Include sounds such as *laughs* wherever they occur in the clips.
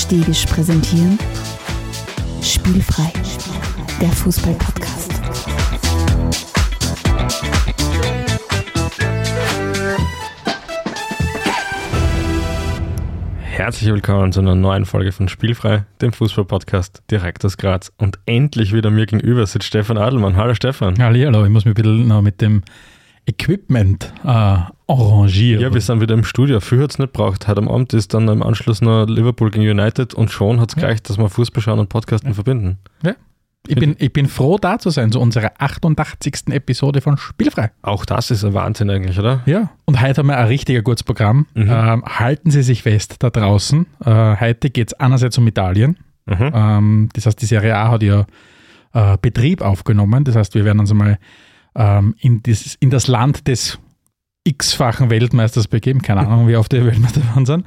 Stegisch präsentieren Spielfrei, der Fußball-Podcast. Herzlich willkommen zu einer neuen Folge von Spielfrei, dem Fußball-Podcast direkt aus Graz. Und endlich wieder mir gegenüber sitzt Stefan Adelmann. Hallo Stefan. Hallo, ich muss mich ein bisschen noch mit dem Equipment äh, arrangieren. Ja, wir sind wieder im Studio. Viel hat es nicht braucht. Heute am Abend ist dann im Anschluss noch Liverpool gegen United und schon hat es Ja. gleich, dass wir Fußball schauen und Podcasten verbinden. Ja. Ich, bin, ich bin froh, da zu sein, zu unserer 88. Episode von Spielfrei. Auch das ist ein Wahnsinn eigentlich, oder? Ja. Und heute haben wir ein richtiger gutes Programm. Mhm. Ähm, halten Sie sich fest da draußen. Äh, heute geht es einerseits um Italien. Mhm. Ähm, das heißt, die Serie A hat ja äh, Betrieb aufgenommen. Das heißt, wir werden uns einmal ähm, in, dieses, in das Land des x-fachen Weltmeisters begeben. Keine Ahnung, wie oft die Weltmeister waren sind.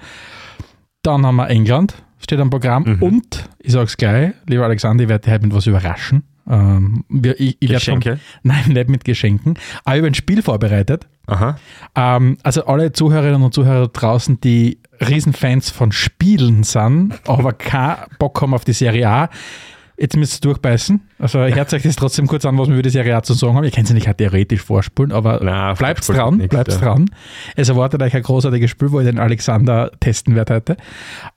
Dann haben wir England, steht am Programm. Mhm. Und, ich sage es gleich, lieber Alexander, ich werde dich heute mit was überraschen. Ähm, wir, ich, ich Geschenke. *laughs* Nein, nicht mit Geschenken. Aber ich habe ein Spiel vorbereitet. Aha. Ähm, also alle Zuhörerinnen und Zuhörer draußen, die Riesenfans von Spielen sind, aber keinen Bock haben auf die Serie A, jetzt müsst ihr durchbeißen. Also hört euch das trotzdem kurz an, was wir über die Serie A zu sagen haben. Ihr könnt sie nicht theoretisch vorspulen, aber bleibt dran, nix, bleibt ja. dran. Es erwartet euch ein großartiges Spiel, wo ich den Alexander testen werde heute.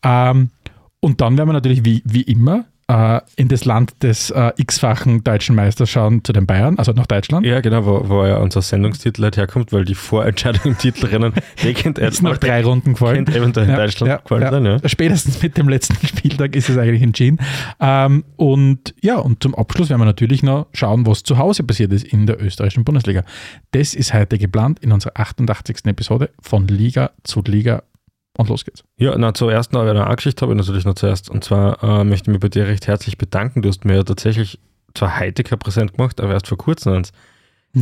Ähm, und dann werden wir natürlich wie, wie immer äh, in das Land des äh, x-fachen deutschen Meisters schauen zu den Bayern, also nach Deutschland. Ja, genau, wo, wo ja unser Sendungstitel halt herkommt, weil die Vorentscheidung im Titelrennen, *laughs* die kennt Ist nach drei Runden gefallen. kennt eventuell in Deutschland gefallen sein, ja. Spätestens mit dem letzten *laughs* Spieltag ist es eigentlich entschieden. Ähm, und ja, und zum Abschluss werden wir natürlich noch schauen, was zu Hause passiert ist in der österreichischen Bundesliga. Das ist heute geplant in unserer 88. Episode von Liga zu Liga. Und los geht's. Ja, na, zuerst noch eine Geschichte habe ich natürlich noch zuerst. Und zwar äh, möchte ich mich bei dir recht herzlich bedanken. Du hast mir ja tatsächlich zwar kein Präsent gemacht, aber erst vor kurzem eins.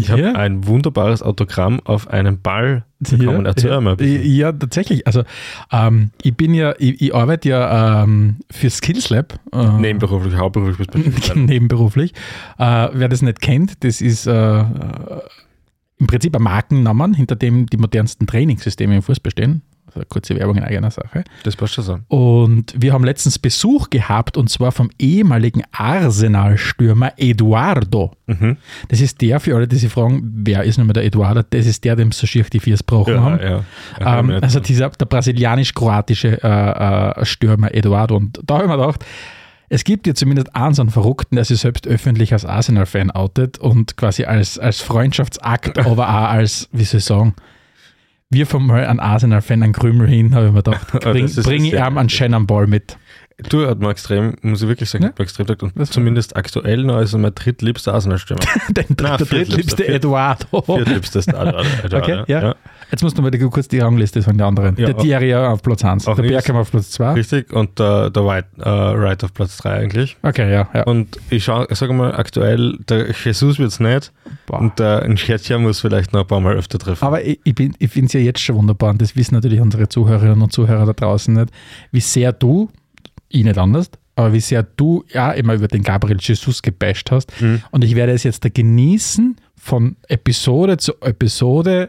Ich habe ein wunderbares Autogramm auf einen Ball bekommen. Erzähl ja, mal. Ja, tatsächlich. Also ähm, ich bin ja, ich, ich arbeite ja ähm, für Skills Lab. Äh, Nebenberuflich, hauptberuflich bist *laughs* nebenberuflich. Äh, wer das nicht kennt, das ist äh, äh, im Prinzip ein Markennamen, hinter dem die modernsten Trainingssysteme im Fußball stehen. Also kurze Werbung in eigener Sache. Das passt schon so. Und wir haben letztens Besuch gehabt und zwar vom ehemaligen Arsenal-Stürmer Eduardo. Mhm. Das ist der, für alle, die sich fragen, wer ist nun mal der Eduardo? Das ist der, dem so schier die Viers gebrochen haben. Ja, ja. Ähm, Ja, also dieser, der brasilianisch-kroatische äh, äh, Stürmer Eduardo. Und da habe ich mir gedacht, es gibt ja zumindest einen so einen Verrückten, der sich selbst öffentlich als Arsenal-Fan outet und quasi als, als Freundschaftsakt, *laughs* aber auch als, wie soll ich sagen, wir vom mal einen Arsenal-Fan einen Krümel hin, habe ich mir gedacht, *laughs* Oh, bring, das ist bring ich ihm einen schönen Ball mit. Du hat mir extrem, muss ich wirklich sagen, Ja? hat mir extrem gesagt. Und Was? zumindest aktuell noch ist er mein drittliebster Arsenal-Stürmer. Den Na, der viertliebster, drittliebste viert- Eduardo. Viertliebstes *laughs* Eduardo. Okay, ja. Jetzt musst du mal kurz die Rangliste von den anderen. Ja, der Thierry auf Platz 1, auch der Bergheim auf Platz 2. Richtig, und der, der White, äh, Wright auf Platz 3 eigentlich. Okay, ja. ja. Und ich schaue, sage mal, aktuell, der Jesus wird es nicht Boah. und der Enschetja muss vielleicht noch ein paar Mal öfter treffen. Aber ich, ich, bin- ich finde es ja jetzt schon wunderbar, und das wissen natürlich unsere Zuhörerinnen und Zuhörer da draußen nicht, wie sehr du, ich nicht anders, aber wie sehr du ja immer über den Gabriel Jesus gebasht hast. Mhm. Und ich werde es jetzt da genießen, von Episode zu Episode,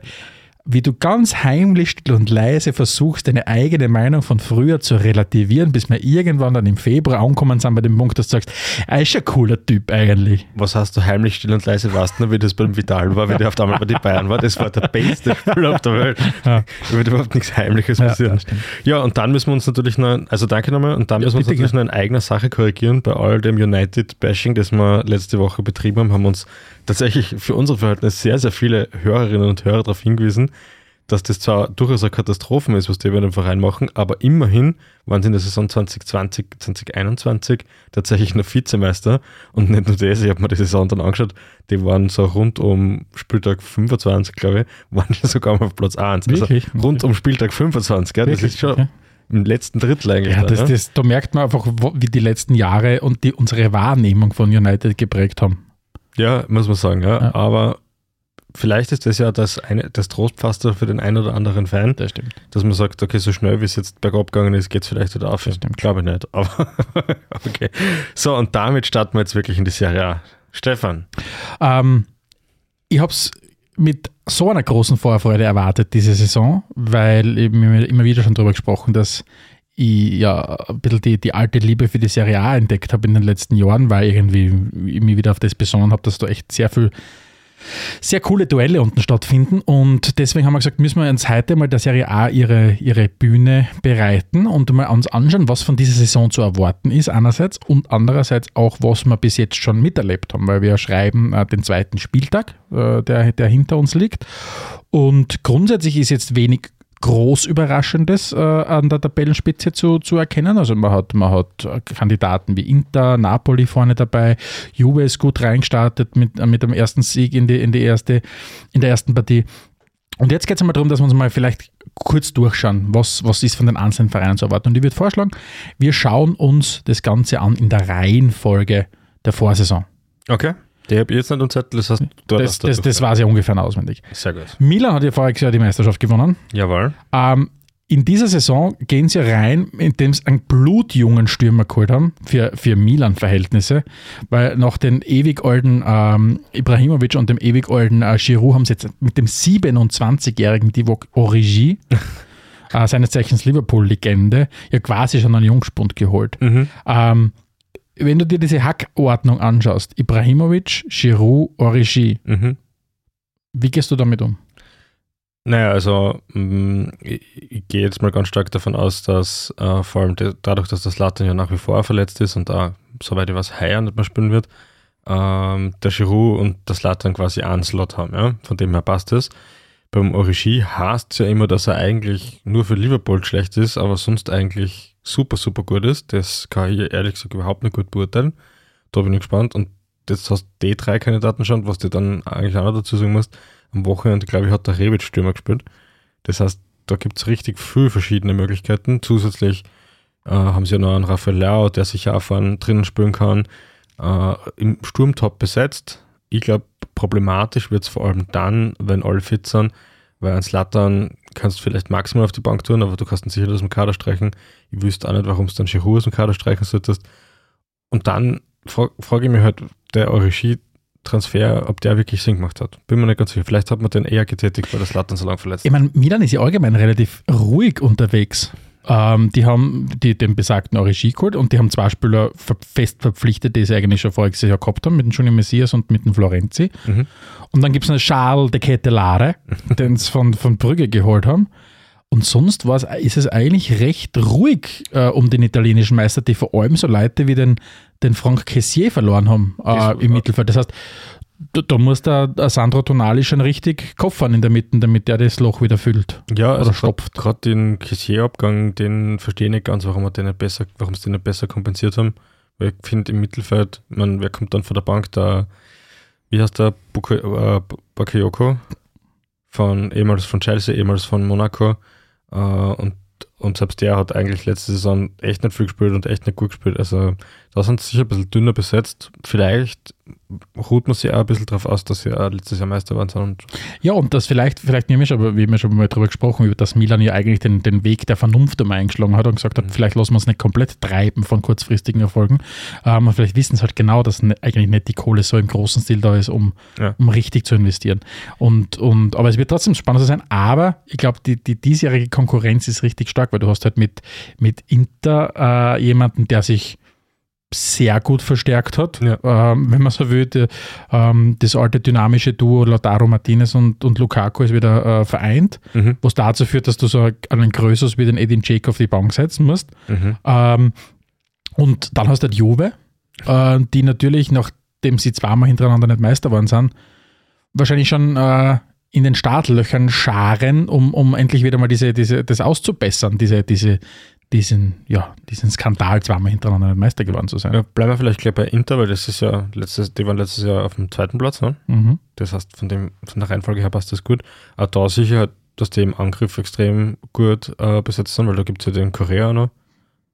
wie du ganz heimlich, still und leise versuchst, deine eigene Meinung von früher zu relativieren, bis wir irgendwann dann im Februar ankommen sind bei dem Punkt, dass du sagst, er ist ein cooler Typ eigentlich. Was hast du heimlich still und leise warst, nur wie das beim Vital war, wie der auf einmal bei den Bayern war. Das war der beste *laughs* Spieler auf der Welt. Ja. Da wird überhaupt nichts Heimliches Ja, passieren. stimmt. Ja, und dann müssen wir uns natürlich noch, also danke nochmal, und dann Ja, müssen wir uns natürlich noch in eigener Sache korrigieren. Bei all dem United-Bashing, das wir letzte Woche betrieben haben, haben uns tatsächlich für unsere Verhältnisse sehr, sehr viele Hörerinnen und Hörer darauf hingewiesen, dass das zwar durchaus eine Katastrophe ist, was die bei dem Verein machen, aber immerhin waren sie in der Saison 2020, 2021 tatsächlich noch Vizemeister und nicht nur das, ich habe mir die Saison dann angeschaut, die waren so rund um Spieltag 25, glaube ich, *laughs* waren die sogar mal auf Platz 1. Wirklich? Also rund um Spieltag 25, ja, das Wirklich? ist schon Okay. im letzten Drittel eigentlich. Ja, dann, das, ja? das, da merkt man einfach, wie die letzten Jahre und die, unsere Wahrnehmung von United geprägt haben. Ja, muss man sagen, ja. Ja. Aber vielleicht ist das ja das, eine, das Trostpflaster für den einen oder anderen Fan, Das stimmt. dass man sagt, okay, so schnell wie es jetzt bergab gegangen ist, geht es vielleicht wieder auf. Das stimmt. Glaube ich nicht, aber *laughs* okay. So, und damit starten wir jetzt wirklich in die Serie A. Stefan, Ähm, ich habe es mit so einer großen Vorfreude erwartet diese Saison, weil eben immer- immer wieder schon darüber gesprochen, dass ich ja ein bisschen die, die alte Liebe für die Serie A entdeckt habe in den letzten Jahren, weil irgendwie ich mich wieder auf das besonnen habe, dass da echt sehr viel sehr coole Duelle unten stattfinden. Und deswegen haben wir gesagt, müssen wir uns heute mal der Serie A ihre, ihre Bühne bereiten und mal uns anschauen, was von dieser Saison zu erwarten ist einerseits und andererseits auch, was wir bis jetzt schon miterlebt haben, weil wir schreiben äh, den zweiten Spieltag, äh, der, der hinter uns liegt. Und grundsätzlich ist jetzt wenig groß Überraschendes äh, an der Tabellenspitze zu, zu erkennen. Also man hat, man hat Kandidaten wie Inter, Napoli vorne dabei, Juve ist gut reingestartet mit, mit dem ersten Sieg in die, in die erste, in der ersten Partie. Und jetzt geht es einmal darum, dass wir uns mal vielleicht kurz durchschauen, was, was ist von den einzelnen Vereinen zu erwarten. Und ich würde vorschlagen, wir schauen uns das Ganze an in der Reihenfolge der Vorsaison. Okay. Der habe ich jetzt nicht im Zettel, das heißt, du Das, das, das war ja ungefähr auswendig. Sehr gut. Milan hat ja voriges Jahr die Meisterschaft gewonnen. Jawohl. Ähm, in dieser Saison gehen sie rein, indem sie einen blutjungen Stürmer geholt haben, für, für Milan-Verhältnisse, weil nach den ewig alten ähm, Ibrahimovic und dem ewig alten äh, Giroud haben sie jetzt mit dem 27-jährigen Divock Origi, *laughs* äh, seines Zeichens Liverpool-Legende, ja quasi schon einen Jungspund geholt. Mhm. Ähm, wenn du dir diese Hackordnung anschaust, Ibrahimovic, Giroud, Origi, Mhm. wie gehst du damit um? Naja, also mh, ich, gehe jetzt mal ganz stark davon aus, dass äh, vor allem dadurch, dass das Latten ja nach wie vor verletzt ist und da, soweit ich weiß, heuer nicht mehr spielen wird, ähm, der Giroud und das Latten quasi einen Slot haben. Ja? Von dem her passt es. Beim Origi heißt es ja immer, dass er eigentlich nur für Liverpool schlecht ist, aber sonst eigentlich super, super gut ist. Das kann ich ehrlich gesagt überhaupt nicht gut beurteilen. Da bin ich gespannt. Und jetzt hast du die drei Kandidaten schon, was du dann eigentlich auch noch dazu sagen musst. Am Wochenende, glaube ich, hat der Rebic Stürmer gespielt. Das heißt, da gibt es richtig viele verschiedene Möglichkeiten. Zusätzlich äh, haben sie ja noch einen Raphael Leao, der sicher auch vorne drinnen spielen kann. Äh, Im Sturmtop besetzt. Ich glaube, problematisch wird es vor allem dann, wenn alle fit sind, weil ein Slattern kannst vielleicht maximal auf die Bank tun, aber du kannst ihn sicher aus dem Kader streichen. Ich wüsste auch nicht, warum du dann Giroud aus dem Kader streichen solltest. Und dann fra frage ich mich halt, der Origi-Transfer, ob der wirklich Sinn gemacht hat. Bin mir nicht ganz sicher. Vielleicht hat man den eher getätigt, weil das Slattern so lange verletzt Ich meine, Milan ist ja allgemein relativ ruhig unterwegs. Ähm, die haben die, den besagten Origi geholt und die haben zwei Spieler ver fest verpflichtet, die sie eigentlich schon voriges Jahr gehabt haben, mit dem Junior Messias und mit dem Florenzi. Mhm. Und dann gibt es einen Charles de Ketelare, *laughs* den sie von, von Brügge geholt haben. Und sonst war's, ist es eigentlich recht ruhig äh, um den italienischen Meister, die vor allem so Leute wie den, den Franck Kessier verloren haben äh, im Mittelfeld. Das heißt, da, da muss der, Sandro Tonali schon richtig koffern in der Mitte, damit der das Loch wieder füllt. Ja, also Oder stopft. Gerade den Kessier-Abgang, den verstehe ich nicht ganz, warum wir den nicht besser, warum sie den nicht besser kompensiert haben. Weil ich finde im Mittelfeld, man, wer kommt dann von der Bank? Da, wie heißt der Buka, äh, Bakayoko? Von ehemals von Chelsea, ehemals von Monaco. Äh, und, und selbst der hat eigentlich letzte Saison echt nicht viel gespielt und echt nicht gut gespielt. Also da sind sie sicher ein bisschen dünner besetzt. Vielleicht ruht man sich auch ein bisschen darauf aus, dass sie auch letztes Jahr Meister waren. Und Ja, und das vielleicht, vielleicht nehme ich, aber wir haben ja schon mal darüber gesprochen, über dass Milan ja eigentlich den, den Weg der Vernunft einmal eingeschlagen hat und gesagt hat, Mhm. vielleicht lassen wir uns nicht komplett treiben von kurzfristigen Erfolgen. Ähm, vielleicht wissen sie halt genau, dass ne, eigentlich nicht die Kohle so im großen Stil da ist, um, Ja. um richtig zu investieren. Und, und, aber es wird trotzdem spannend sein. Aber ich glaube, die, die diesjährige Konkurrenz ist richtig stark, weil du hast halt mit, mit Inter äh, jemanden, der sich sehr gut verstärkt hat, Ja. ähm, wenn man so will. Die, ähm, das alte dynamische Duo Lautaro Martinez und, und Lukaku ist wieder äh, vereint, mhm, was dazu führt, dass du so einen Größeres wie den Edin Dzeko auf die Bank setzen musst. mhm. Ähm, und dann hast du die Juve, äh, die natürlich, nachdem sie zweimal hintereinander nicht Meister geworden sind, wahrscheinlich schon äh, in den Startlöchern scharen, um, um endlich wieder mal diese, diese, das auszubessern, diese, diese, diesen, ja, diesen Skandal zweimal hintereinander nicht Meister geworden zu sein. Ja, bleiben wir vielleicht gleich bei Inter, weil das ist ja letztes, die waren letztes Jahr auf dem zweiten Platz. Ne? Mhm. Das heißt, von, dem, von der Reihenfolge her passt das gut. Auch da sicher, dass die im Angriff extrem gut äh, besetzt sind, weil da gibt es ja den Korea noch,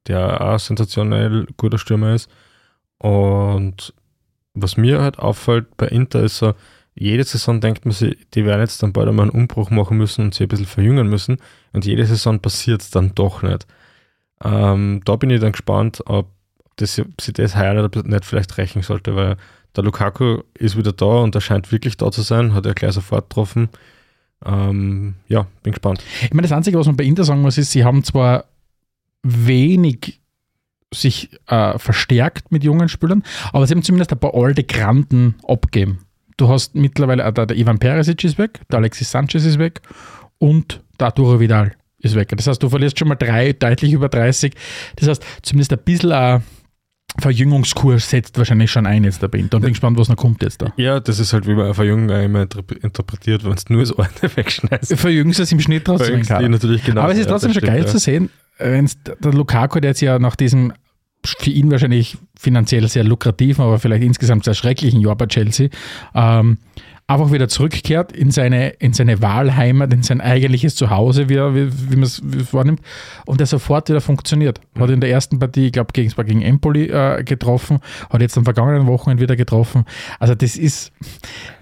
der auch sensationell guter Stürmer ist. Und was mir halt auffällt bei Inter ist so, jede Saison denkt man sich, die werden jetzt dann bald einmal einen Umbruch machen müssen und sich ein bisschen verjüngen müssen. Und jede Saison passiert es dann doch nicht. Ähm, da bin ich dann gespannt, ob das, sich das heuer nicht, nicht vielleicht rächen sollte, weil der Lukaku ist wieder da und er scheint wirklich da zu sein, hat er gleich sofort getroffen. Ähm, ja, bin gespannt. Ich meine, das Einzige, was man bei Inter sagen muss, ist, sie haben zwar wenig sich äh, verstärkt mit jungen Spielern, aber sie haben zumindest ein paar alte Granden abgegeben. Du hast mittlerweile, äh, der, der Ivan Perisic ist weg, der Alexis Sanchez ist weg und der Arturo Vidal ist weg. Das heißt, du verlierst schon mal drei, deutlich über 30. Das heißt, zumindest ein bisschen ein Verjüngungskurs setzt wahrscheinlich schon ein jetzt der Band. Dann bin ich gespannt, was noch kommt jetzt da. Ja, das ist halt, wie man Verjüngung immer interp- interpretiert, wenn es nur das eine *laughs* wegschneidest. Verjüngen sie es im Schnitt trotzdem Verjüngst natürlich genau. Aber es ist Ja, trotzdem das schon geil stimmt, zu sehen, wenn der Lukaku, der jetzt ja nach diesem für ihn wahrscheinlich finanziell sehr lukrativen, aber vielleicht insgesamt sehr schrecklichen Jahr bei Chelsea, ähm, einfach wieder zurückkehrt in seine, in seine Wahlheimat, in sein eigentliches Zuhause, wie, er- wie, wie man es wahrnimmt, und der sofort wieder funktioniert. Hat in der ersten Partie, ich glaube, gegen, gegen Empoli äh, getroffen, hat jetzt am vergangenen Wochenende wieder getroffen. Also das ist,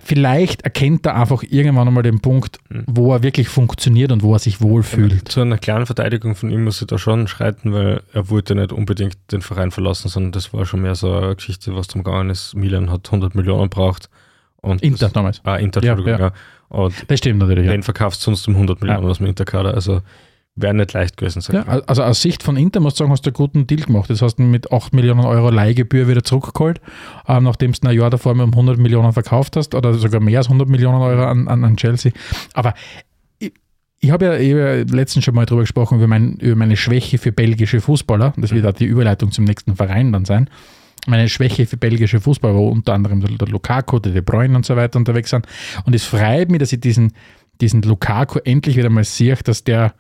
vielleicht erkennt er einfach irgendwann einmal den Punkt, wo er wirklich funktioniert und wo er sich wohlfühlt. Zu einer kleinen Verteidigung von ihm muss ich da schon schreiten, weil er wollte nicht unbedingt den Verein verlassen, sondern das war schon mehr so eine Geschichte, was drum gegangen ist. Milan hat 100 Millionen braucht. Und Inter das, damals. ah, Inter, Ja, Entschuldigung, ja. ja. Und Das stimmt natürlich. Ja. den verkaufst sonst um 100 Millionen aus dem Interkader. Also wäre nicht leicht gewesen. sag Ja, also aus Sicht von Inter musst du sagen, hast du einen guten Deal gemacht. Das hast du mit 8 Millionen Euro Leihgebühr wieder zurückgeholt, ähm, nachdem du ein Jahr davor mit um 100 Millionen verkauft hast oder sogar mehr als 100 Millionen Euro an, an, an Chelsea. Aber ich, ich habe ja, ich hab ja letztens schon mal drüber gesprochen, über, mein, über meine Schwäche für belgische Fußballer. Das wird auch die Überleitung zum nächsten Verein dann sein. Meine Schwäche für belgische Fußballer, wo unter anderem der, der Lukaku, der De Bruyne und so weiter unterwegs sind. Und es freut mich, dass ich diesen, diesen Lukaku endlich wieder mal sehe, dass der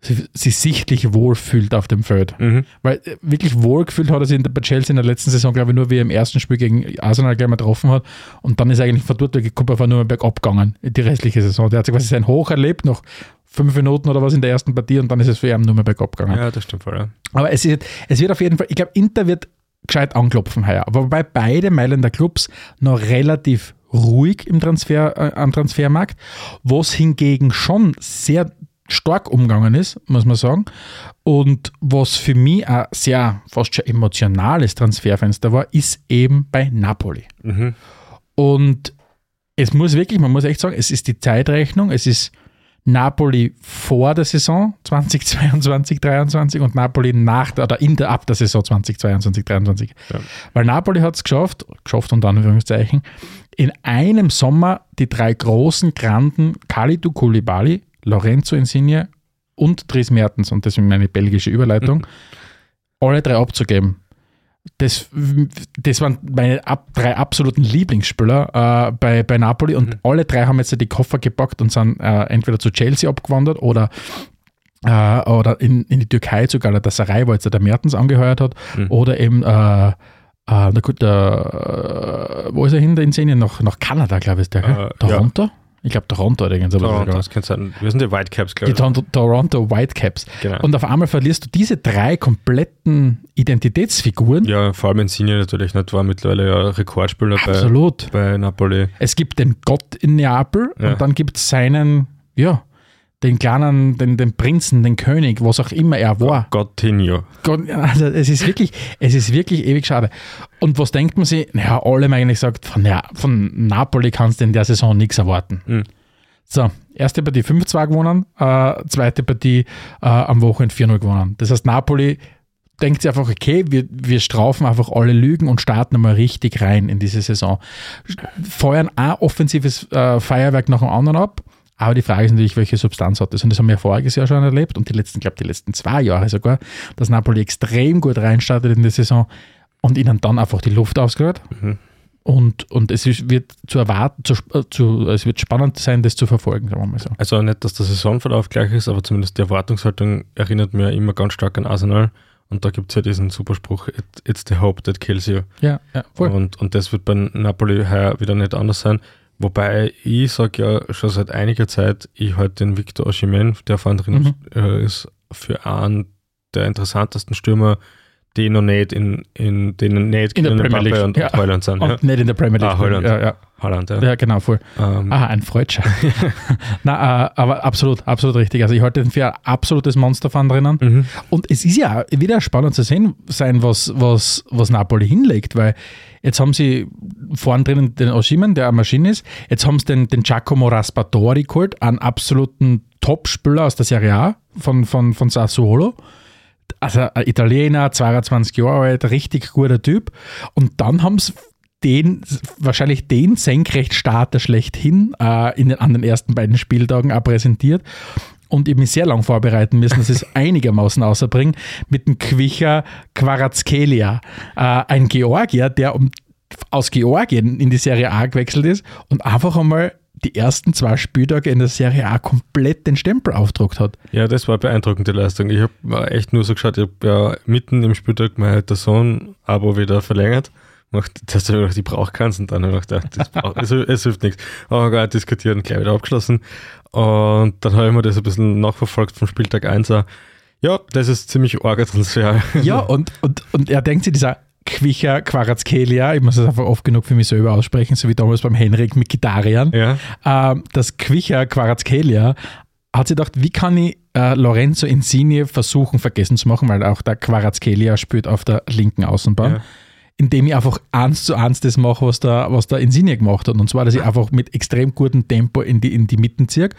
sich sich sichtlich wohlfühlt auf dem Feld. Mhm. Weil äh, wirklich wohlgefühlt hat er sich in der, bei Chelsea in der letzten Saison, glaube ich, nur wie er im ersten Spiel gegen Arsenal gleich mal getroffen hat. Und dann ist eigentlich von dort gekommen, einfach nur bergab gegangen, die restliche Saison. Der hat sich quasi sein Hoch erlebt, noch fünf Minuten oder was in der ersten Partie und dann ist es für ihn nur mal bergab gegangen. Ja, das stimmt voll. Ja. Aber es, ist, es wird auf jeden Fall, ich glaube, Inter wird gescheit anklopfen heuer. Aber wobei beide Mailänder Clubs noch relativ ruhig im Transfer, äh, am Transfermarkt, was hingegen schon sehr stark umgegangen ist, muss man sagen. Und was für mich ein sehr fast schon emotionales Transferfenster war, ist eben bei Napoli. Mhm. Und es muss wirklich, man muss echt sagen, es ist die Zeitrechnung, es ist Napoli vor der Saison 2022, 2023 und Napoli nach der, oder in der, ab der Saison 2022, 2023. Ja. Weil Napoli hat es geschafft, geschafft unter Anführungszeichen, in einem Sommer die drei großen Granden Kalidou Koulibaly, Lorenzo Insigne und Dries Mertens, und das ist meine belgische Überleitung, *laughs* alle drei abzugeben. Das, das waren meine ab, drei absoluten Lieblingsspieler äh, bei, bei Napoli und alle drei haben jetzt die Koffer gepackt und sind äh, entweder zu Chelsea abgewandert oder, äh, oder in, in die Türkei zu Galatasaray, wo jetzt der Mertens angeheuert hat, Mhm. oder eben äh, äh, na gut, äh, wo ist er hin, der Insigne? Nach, nach Kanada, glaube ich, ist der. gell? Äh, Toronto? Ich glaube, Toronto oder irgend sowas. Toronto, das kann sein. Wir sind die Whitecaps, Die glaube ich. Toronto, Toronto Whitecaps. Genau. Und auf einmal verlierst du diese drei kompletten Identitätsfiguren. ja, vor allem Insigne natürlich nicht, war mittlerweile ja Rekordspieler bei, Absolut. bei Napoli. Es gibt den Gott in Neapel Ja. und dann gibt es seinen, ja, den kleinen, den, den Prinzen, den König, was auch immer er war. Gottinho. Gott, also es ist wirklich, es ist wirklich ewig schade. Und was denkt man sich? Naja, alle haben eigentlich gesagt, von, ja, von Napoli kannst du in der Saison nichts erwarten. Mhm. So, erste Partie 5-2 gewonnen, äh, zweite Partie äh, am Wochenende 4-0 gewonnen. Das heißt, Napoli denkt sich einfach, okay, wir, wir straufen einfach alle Lügen und starten mal richtig rein in diese Saison. Feuern ein offensives äh, Feuerwerk nach dem anderen ab. Aber die Frage ist natürlich, welche Substanz hat das? Und das haben wir voriges Jahr schon erlebt und die letzten, glaube die letzten zwei Jahre sogar, dass Napoli extrem gut reinstartet in die Saison und ihnen dann einfach die Luft ausgehört. Mhm. Und, und es ist, wird zu erwarten, zu, äh, zu, es wird spannend sein, das zu verfolgen, sagen wir mal so. Also nicht, dass der Saisonverlauf gleich ist, aber zumindest die Erwartungshaltung erinnert mir immer ganz stark an Arsenal. Und da gibt es ja diesen Superspruch, "It, it's the hope that kills you. Ja, ja, voll. Und, und das wird bei Napoli heuer wieder nicht anders sein. Wobei ich sage ja schon seit einiger Zeit, ich halte den Victor Osimhen, der vorhin drin Mhm. äh, ist, für einen der interessantesten Stürmer, die noch nicht in, in denen nicht In der Kylian Premier League, und, ja. Holland sind. Und Ja. nicht in der Premier League. Ah, Holland. Ja, ja. Holland, ja. ja genau, voll. Ähm, Ah, ein Freudscher. *laughs* *laughs* Na, äh, aber absolut, absolut richtig. Also ich halte den für ein absolutes Monsterfan drinnen. mhm. Und es ist ja wieder spannend zu sehen sein, was, was, was Napoli hinlegt, weil jetzt haben sie vorn drinnen den Oshimen, der eine Maschine ist, jetzt haben sie den, den Giacomo Raspatori geholt, einen absoluten Top-Spieler aus der Serie A von, von, von Sassuolo, also ein Italiener, 22 Jahre alt, richtig guter Typ. Und dann haben sie den, wahrscheinlich den Senkrechtstarter schlechthin äh, in den, an den ersten beiden Spieltagen auch präsentiert. Und ich mich sehr lang vorbereiten müssen, dass ich es *laughs* einigermaßen außerbringe, mit dem Quicher Quarazkelia. Äh, ein Georgier, der um, aus Georgien in die Serie A gewechselt ist und einfach einmal die ersten zwei Spieltage in der Serie A komplett den Stempel aufgedruckt hat. Ja, das war beeindruckende Leistung. Ich habe echt nur so geschaut, ich habe ja mitten im Spieltag mein Sohn-Abo wieder verlängert. Das hast du gedacht, ich brauche keins und dann habe ich gedacht, das brauch, es, es hilft nichts. Aber gar diskutieren, gleich wieder abgeschlossen. Und dann habe ich mir das ein bisschen nachverfolgt vom Spieltag 1 auch. Ja, das ist ziemlich arger Transfer. Ja, und, und, und er denkt sich, dieser Quicher Quarazkelia, ich muss das einfach oft genug für mich selber aussprechen, so wie damals beim Henrik mit Gitarian. Ja. Ähm, das Quicher Quarazkelia hat sich gedacht, wie kann ich äh, Lorenzo Insigne versuchen vergessen zu machen, weil auch der Quarazkelia spielt auf der linken Außenbahn. Ja. Indem ich einfach eins zu eins das mache, was der, was der Insigne gemacht hat. Und zwar, dass ich einfach mit extrem gutem Tempo in die, in die Mitten ziehe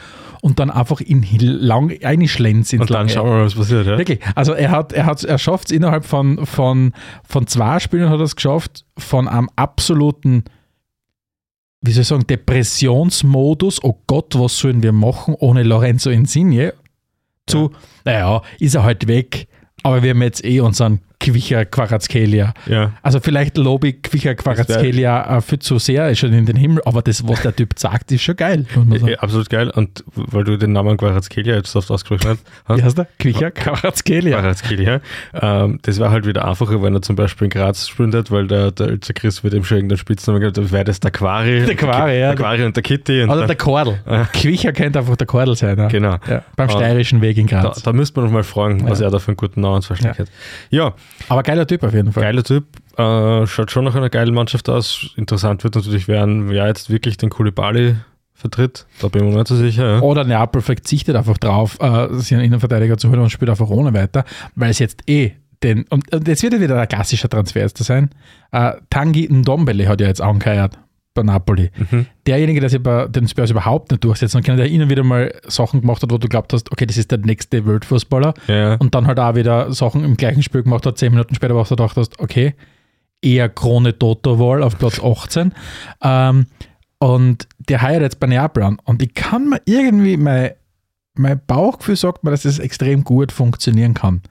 und dann einfach in lang einschlenz ins Und dann schauen wir mal, was passiert. Ja? Wirklich. Also er hat, er hat, er schafft es innerhalb von, von, von zwei Spielen hat er es geschafft, von einem absoluten, wie soll ich sagen, Depressionsmodus, oh Gott, was sollen wir machen ohne Lorenzo Insigne, zu, naja, ist er halt weg, aber wir haben jetzt eh unseren Quicher Quarazkelia. Ja. Also vielleicht lobe ich Quicher Quarazkelia äh, viel zu sehr, ist schon in den Himmel, aber das, was der Typ sagt, ist schon geil. Ja, absolut geil. Und weil du den Namen Quarazkelia jetzt oft ausgesprochen hast, Wie heißt der? Quicher Quarazkelia. Quarazkelia, ähm, das war halt wieder einfacher, wenn er zum Beispiel in Graz hat, weil der, der Ilse Chris wird ihm schon irgendeinen Spitznamen gehabt, da wäre das der Quari. Der Quari, ja. Der Quari und der Kitty. Und Oder der Kordel. Quicher könnte einfach der Kordel sein. Ja. Genau. Ja, beim Ah. steirischen Weg in Da, Graz. da müsste man noch mal fragen, was er da für einen guten Namensvorschlag Ja. hat. Ja, Aber geiler Typ auf jeden Fall. geiler Typ. Äh, schaut schon nach einer geilen Mannschaft aus. Interessant wird natürlich werden, wer jetzt wirklich den Kulibali vertritt. Da bin ich mir nicht so sicher. Ja. Oder Neapel verzichtet einfach drauf, äh, sich einen Innenverteidiger zu holen und spielt einfach ohne weiter, weil es jetzt eh den, und, und jetzt wird ja wieder ein klassischer Transfer sein. Äh, Tangi Ndombele hat ja jetzt angeheuert bei Napoli. Mhm. Derjenige, der sich bei den Spurs überhaupt nicht durchsetzen kann, der immer wieder mal Sachen gemacht hat, wo du glaubt hast, okay, das ist der nächste Weltfußballer Ja. und dann halt auch wieder Sachen im gleichen Spiel gemacht hat, zehn Minuten später, wo du gedacht hast, okay, eher Krone Toto Wahl auf Platz 18. Ähm, und der heiert jetzt bei Neapel an. Und ich kann mir irgendwie, mein, mein Bauchgefühl sagt mir, dass das extrem gut funktionieren kann.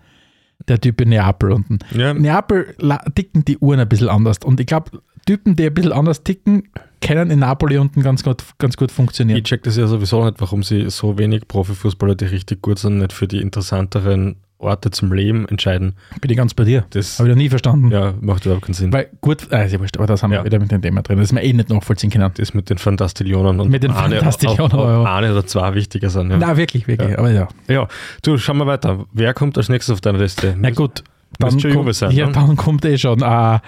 Der Typ in Neapel unten. ja. Neapel ticken die Uhren ein bisschen anders. Und ich glaube, Typen, die ein bisschen anders ticken, können in Napoli unten ganz gut, ganz gut funktionieren. Ich check das ja sowieso nicht, warum sie so wenig Profifußballer, die richtig gut sind, nicht für die interessanteren Orte zum Leben entscheiden. Bin ich ganz bei dir. Das Habe ich noch nie verstanden. ja, macht überhaupt keinen Sinn. Weil gut, ist ja wurscht, aber das haben Ja. wir wieder mit dem Thema drin, das wir eh nicht nachvollziehen können. das mit den Fantastillionen und Mit den eine, Fantastillionen, ob Euro. eine oder zwei wichtiger sind. Ja. Na, wirklich, wirklich. Aber ja. ja, du, schauen wir weiter. Wer kommt als nächstes auf deiner Liste? Na gut, dann, kommt, sein, ja, ne? dann kommt eh schon äh,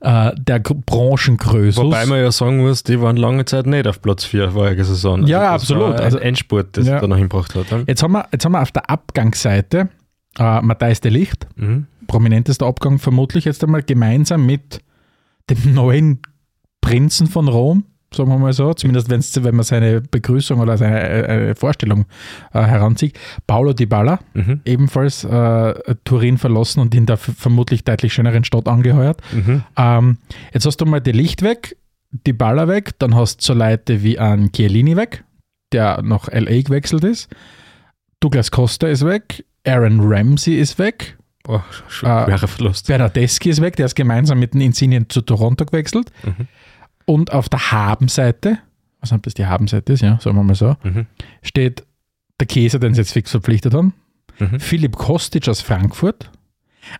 äh, der Gr- Branchengrößus. Wobei man ja sagen muss, die waren lange Zeit nicht auf Platz 4 vorige Saison. Ja, das absolut. Also- Endspurt, das Ja. da noch hingebracht hat. jetzt, haben wir, jetzt haben wir auf der Abgangsseite äh, Matthijs de Licht, Mhm. prominentester Abgang vermutlich jetzt einmal gemeinsam mit dem neuen Prinzen von Rom, sagen wir mal so, zumindest wenn man seine Begrüßung oder seine äh, äh, Vorstellung äh, heranzieht. Paulo Dybala, Mhm. ebenfalls äh, Turin verlassen und in der vermutlich deutlich schöneren Stadt angeheuert. Mhm. Ähm, jetzt hast du mal die Licht weg, die Baller weg, dann hast du so Leute wie ein Chiellini weg, der nach LA gewechselt ist. Douglas Costa ist weg, Aaron Ramsey ist weg, Oh, Ah. schwerer Verlust. Bernardeschi ist weg, der ist gemeinsam mit den Insignien zu Toronto gewechselt. Mhm. Und auf der Habenseite, was ob das die Habenseite ist, ja, sagen wir mal so, Mhm. steht der Käse, den sie jetzt fix verpflichtet haben, Mhm. Philipp Kostic aus Frankfurt,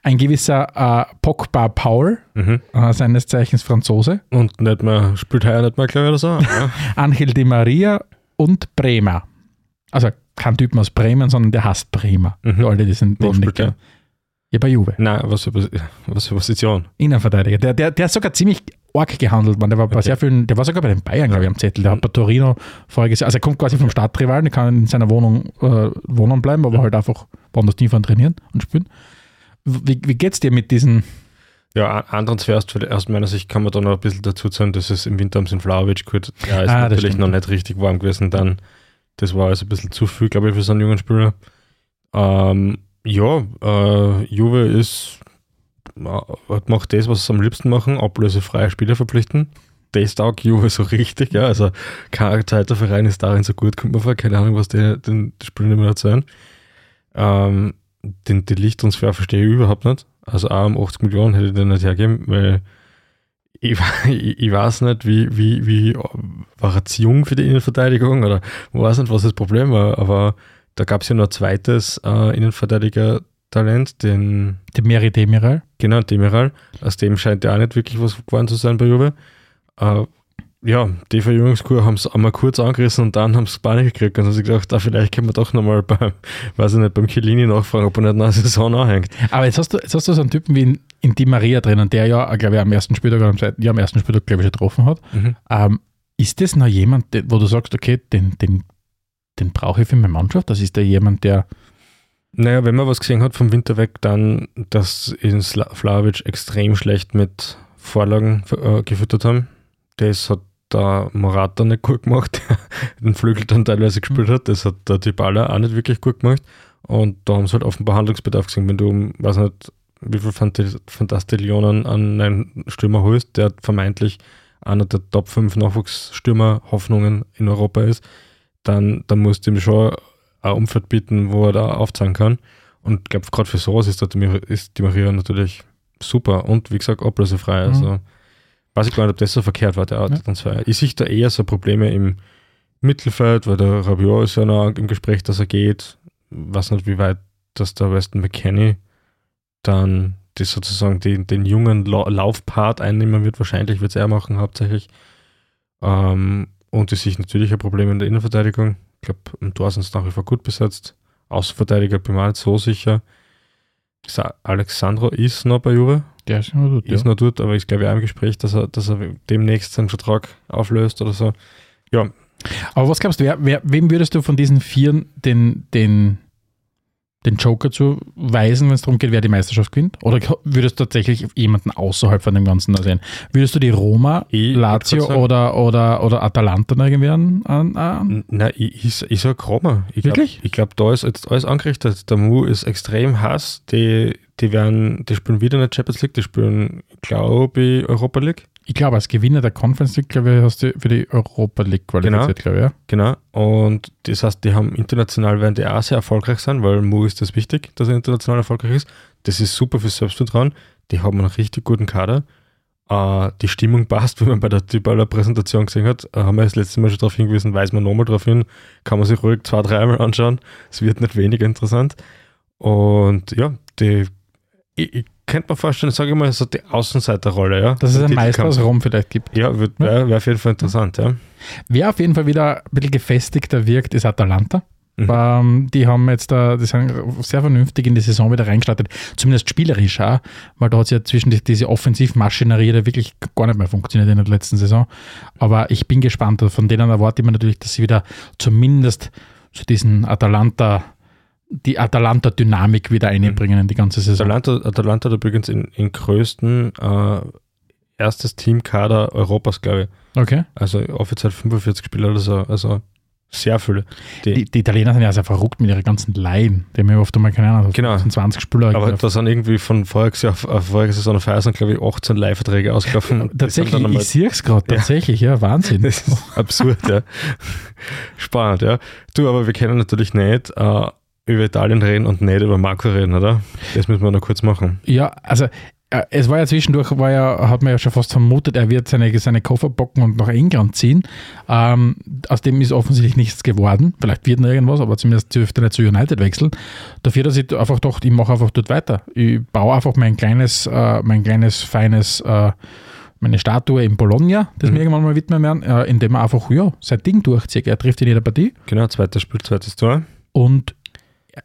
ein gewisser äh, Pogba Paul, Mhm. äh, seines Zeichens Franzose, Und nicht mehr, spielt heuer nicht mehr, glaube ich, oder so. Ja. *laughs* Angel Di Maria und Bremer. Also kein Typen aus Bremen, sondern der hasst Bremer. Mhm. Für alle, die sind Wo den nicht spielt der? Ja, bei Juve. Nein, was für, *laughs* was für Position? Innenverteidiger. Der, der, der ist sogar ziemlich arg gehandelt worden. Der war bei Okay. sehr vielen, der war sogar bei den Bayern, glaube ich, am Zettel. Der hat bei Torino voriges Jahr, also er kommt quasi vom Stadtrivalen, der kann in seiner Wohnung äh, wohnen bleiben, aber halt einfach woanders Tiefern trainieren und spielen. Wie, wie geht's dir mit diesen, Ja, ein Transfer aus, meiner Sicht kann man da noch ein bisschen dazu sagen, dass es im Winter den Flauwitsch geholt. Er ist Ah, natürlich noch nicht richtig warm gewesen dann. Das war also ein bisschen zu viel, glaube ich, für so einen jungen Spieler. Ähm, Ja, äh, Juve ist, äh, macht das, was sie am liebsten machen, ablösefreie Spieler verpflichten. Das taugt Juve so richtig, ja. Also kein zweiter Verein ist darin so gut, kommt man vor. Keine Ahnung, was die, den die Spielen immer erzählen. Ähm, den, den Lichttransfer verstehe ich überhaupt nicht. Also auch um 80 Millionen hätte ich den nicht hergeben, weil ich, *laughs* ich, ich weiß nicht, wie, wie, wie war zu jung für die Innenverteidigung oder ich weiß nicht, was das Problem war, aber da gab es ja noch ein zweites äh, Innenverteidiger-Talent, den. Den Meri Demiral. Genau, Demiral. Aus dem scheint ja auch nicht wirklich was geworden zu sein bei Juve. Äh, ja, die Verjüngungskur haben es einmal kurz angerissen und dann haben sie Panik gekriegt und haben sich gedacht, ah, vielleicht können wir doch nochmal beim, *laughs* weiß ich nicht, beim Chiellini nachfragen, ob er nicht nach der Saison anhängt. Aber jetzt hast du, jetzt hast du so einen Typen wie in, in Di Maria drinnen, der ja, glaube ich, am ersten Spieltag oder am zweiten, ja, am ersten Spieltag, glaube ich, getroffen hat. Mhm. Ähm, ist das noch jemand, wo du sagst, okay, den, den, den brauche ich für meine Mannschaft? Das ist da jemand, der, Naja, wenn man was gesehen hat vom Winter weg, dann, dass in Sla Vlahovic extrem schlecht mit Vorlagen äh, gefüttert haben. Das hat der Morata nicht gut gemacht, der *laughs* den Flügel dann teilweise gespielt hat. Das hat der Dybala auch nicht wirklich gut gemacht. Und da haben sie halt offenbar Handlungsbedarf gesehen. Wenn du, weiß nicht, wie viel Fantastillionen an einen Stürmer holst, der vermeintlich einer der Top 5 Nachwuchsstürmer-Hoffnungen in Europa ist, dann, dann musst du ihm schon ein Umfeld bieten, wo er da aufzeigen kann. Und ich glaube, gerade für sowas ist, der Di Maria- ist die Maria natürlich super und wie gesagt, ablösefrei. Mhm. Also weiß ich gar nicht, ob das so verkehrt war, der Art Ja. Transfer. Ich sehe da eher so Probleme im Mittelfeld, weil der Rabiot ist ja noch im Gespräch, dass er geht. Weiß nicht, wie weit dass der Weston McKenney dann das sozusagen den, den jungen La Laufpart einnehmen wird. Wahrscheinlich wird es er machen, hauptsächlich. Ähm, und ich sehe natürlich ein Problem in der Innenverteidigung. Ich glaube, im Tor sind es nach wie vor gut besetzt. Außenverteidiger bin ich mir nicht so sicher. Alexandro ist noch bei Juve, der ist immer gut. ist Ja. noch dort, aber ich glaube auch im Gespräch, dass er, dass er demnächst seinen Vertrag auflöst oder so. Ja, Aber was glaubst du, wer, wer, wem würdest du von diesen Vieren den, den, den Joker zuweisen, wenn es darum geht, wer die Meisterschaft gewinnt? Oder würdest du tatsächlich jemanden außerhalb von dem Ganzen da sehen? Würdest du die Roma, Ich- Lazio oder, oder, oder Atalanta irgendwie an, an, Nein, ich, ich, ich sag Roma. Ich glaub, Wirklich? Ich glaube, da ist jetzt alles angerichtet. Der Mu ist extrem Hass. Die, die werden, die spielen wieder in der Champions League, die spielen, glaube ich, Europa League. Ich glaube, als Gewinner der Conference League, glaube ich, hast du für die Europa League qualifiziert, glaube ich. Ja? Genau. Und das heißt, die haben international werden die auch sehr erfolgreich sein, weil Mu ist das wichtig, dass er international erfolgreich ist. Das ist super für Selbstvertrauen. Die haben einen richtig guten Kader. Äh, die Stimmung passt, *laughs* wie man bei der Dybala Präsentation gesehen hat. Äh, haben wir das letzte Mal schon darauf hingewiesen, weist man nochmal darauf hin. Kann man sich ruhig zwei, dreimal anschauen. Es wird nicht weniger interessant. Und ja, die, ich, ich könnte mir vorstellen, sage ich mal, so die Außenseiterrolle, ja. Dass es ein Meister aus Rom vielleicht gibt. Ja, wäre wär auf jeden Fall interessant, ja. Wer auf jeden Fall wieder ein bisschen gefestigter wirkt, ist Atalanta. Mhm. Ähm, die haben jetzt da, die sind sehr vernünftig in die Saison wieder reingestartet, zumindest spielerisch auch, weil da hat es ja zwischen die, diese Offensivmaschinerie da wirklich gar nicht mehr funktioniert in der letzten Saison. Aber ich bin gespannt. Von denen erwarte ich mir natürlich, dass sie wieder zumindest zu diesen Atalanta, die Atalanta-Dynamik wieder einbringen in die ganze Saison. Atalanta, Atalanta hat übrigens in, in größten äh, erstes Teamkader Europas, glaube ich. Okay. Also offiziell 45 Spieler oder so. Also sehr viele. Die, Die, die Italiener sind ja sehr verrückt mit ihren ganzen Laien. Die haben ja oft einmal, keine Ahnung, Genau. 20 Spieler. aber da sind irgendwie von voriges Jahr auf, auf voriges Saison auf Eisen, glaube ich, 18 Leihverträge ausgelaufen. *laughs* Sind Tatsächlich, ich sehe es gerade, tatsächlich, ja, Wahnsinn. *laughs* Das ist absurd, ja. Spannend, ja. Du, aber wir können natürlich nicht äh, über Italien reden und nicht über Marco reden, oder? Das müssen wir noch kurz machen. Ja, also äh, es war ja zwischendurch, war ja, hat man ja schon fast vermutet, er wird seine, seine Koffer bocken und nach England ziehen. Ähm, aus dem ist offensichtlich nichts geworden. Vielleicht wird noch irgendwas, aber zumindest dürfte er nicht zu United wechseln. Dafür, dass ich einfach dachte, ich mache einfach dort weiter. Ich baue einfach mein kleines, äh, mein kleines, feines, äh, meine Statue in Bologna, das Mhm. mir irgendwann mal widmen werden, äh, indem er einfach, ja, sein Ding durchzieht. Er trifft in jeder Partie. Genau, zweites Spiel, zweites Tor. Und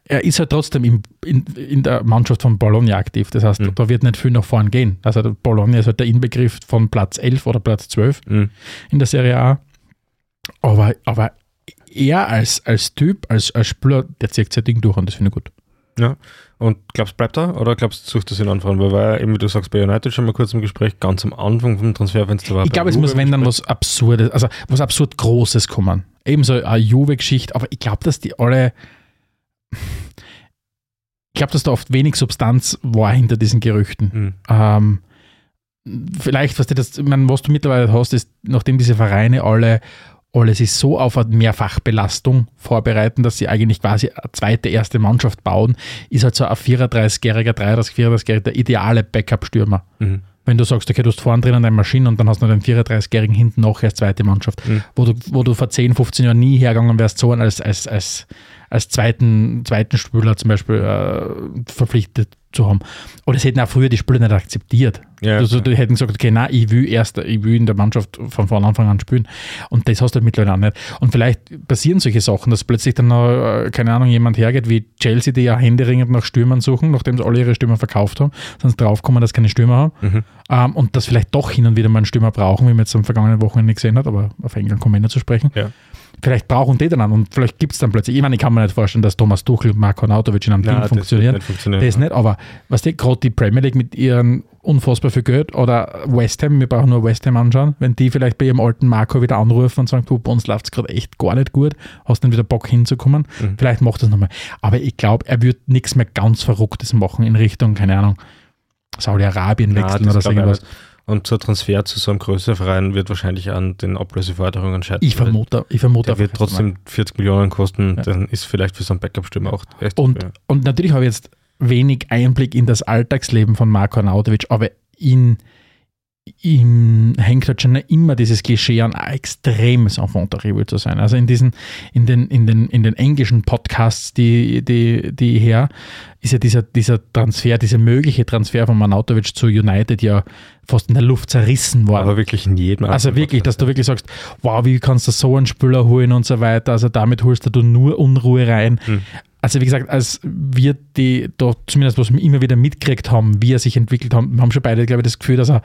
er ist halt trotzdem im, in, in der Mannschaft von Bologna aktiv. Das heißt, Mhm. da wird nicht viel nach vorn gehen. Also Bologna ist halt der Inbegriff von Platz 11 oder Platz 12 Mhm. in der Serie A. Aber, aber er als, als Typ, als, als Spieler, der zieht sein Ding durch und das finde ich gut. Und glaubst du, bleibt er oder glaubst du, sucht er einen anderen? Weil war ja eben, wie du sagst, bei United schon mal kurz im Gespräch, ganz am Anfang vom Transferfenster war. Ich glaube, es muss, wenn dann was Absurdes, also was absurd Großes kommen. Ebenso eine Juve-Geschichte, aber ich glaube, dass die alle. Ich glaube, dass da oft wenig Substanz war hinter diesen Gerüchten. Mhm. Ähm, vielleicht, was, du das, meine, was du mittlerweile hast, ist, nachdem diese Vereine alle, alle sich so auf eine Mehrfachbelastung vorbereiten, dass sie eigentlich quasi eine zweite, erste Mannschaft bauen, ist halt so ein 34-jähriger, 33, 34-jähriger der ideale Backup-Stürmer. Mhm. Wenn du sagst, okay, du hast vorne drinnen eine Maschine und dann hast du noch den 34-Jährigen hinten noch als zweite Mannschaft, Mhm. wo, du, wo du vor 10, 15 Jahren nie hergegangen wärst, so als, als, als, als zweiten, zweiten Spieler zum Beispiel äh, verpflichtet zu haben. Oder es hätten auch früher die Spieler nicht akzeptiert. Ja, also, die hätten gesagt, okay, nein, ich will erst, ich will in der Mannschaft von, von Anfang an spielen. Und das hast du halt mittlerweile auch nicht. Und vielleicht passieren solche Sachen, dass plötzlich dann noch, äh, keine Ahnung, jemand hergeht wie Chelsea, die ja händeringend nach Stürmern suchen, nachdem sie alle ihre Stürmer verkauft haben, sonst draufkommen, dass sie keine Stürmer haben. Mhm. Ähm, und dass vielleicht doch hin und wieder mal einen Stürmer brauchen, wie man jetzt am vergangenen Wochenende gesehen hat, aber auf England kommen wir nicht zu sprechen. Ja. Vielleicht brauchen die dann an und vielleicht gibt es dann plötzlich, ich meine, ich kann mir nicht vorstellen, dass Thomas Tuchel und Marko Nautovic in einem Nein, Team das funktionieren. nicht funktionieren. Das nicht, aber was die gerade die Premier League mit ihren unfassbar viel Geld oder West Ham, wir brauchen nur West Ham anschauen, wenn die vielleicht bei ihrem alten Marco wieder anrufen und sagen, du, bei uns läuft es gerade echt gar nicht gut, hast dann wieder Bock hinzukommen, Mhm. vielleicht macht das nochmal. Aber ich glaube, er wird nichts mehr ganz Verrücktes machen in Richtung, keine Ahnung, Saudi-Arabien Ja, wechseln das oder so irgendwas. auch. Und so Transfer zu so einem größeren Verein wird wahrscheinlich an den Ablöseforderungen scheitern. Ich vermute, ich vermute Der wird trotzdem 40 Millionen kosten, Ja. dann ist vielleicht für so einen Backup-Stürmer auch echt Und, und natürlich habe ich jetzt wenig Einblick in das Alltagsleben von Marko Arnautovic, aber ihn, ihm hängt halt schon immer dieses Klischee an, extremes Enfant terrible zu sein. Also in diesen, in den, in den, in den englischen Podcasts, die, die, die her, ist ja dieser, dieser Transfer, dieser mögliche Transfer von Arnautovic zu United ja fast in der Luft zerrissen worden. Aber wirklich in jedem Also wirklich, dass du wirklich sagst, wow, wie kannst du so einen Spieler holen und so weiter. Also damit holst du nur Unruhe rein. Hm. Also wie gesagt, als wir die da zumindest was wir immer wieder mitgekriegt haben, wie er sich entwickelt haben, haben schon beide, glaube ich, das Gefühl, dass er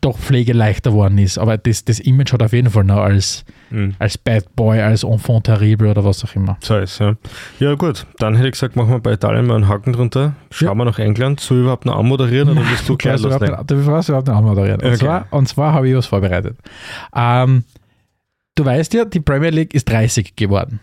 doch pflegeleichter geworden ist. Aber das, das Image hat auf jeden Fall noch als, Mhm. als Bad Boy, als Enfant terrible oder was auch immer. So ist ja. Ja, gut. Dann hätte ich gesagt, machen wir bei Italien mal einen Haken drunter. Schauen Ja. wir nach England. Ich überhaupt noch anmoderieren oder willst du nicht- du brauchst überhaupt nicht anmoderieren. Und, Okay. zwar, und zwar habe ich was vorbereitet. Ähm, du weißt ja, die Premier League ist 30 geworden.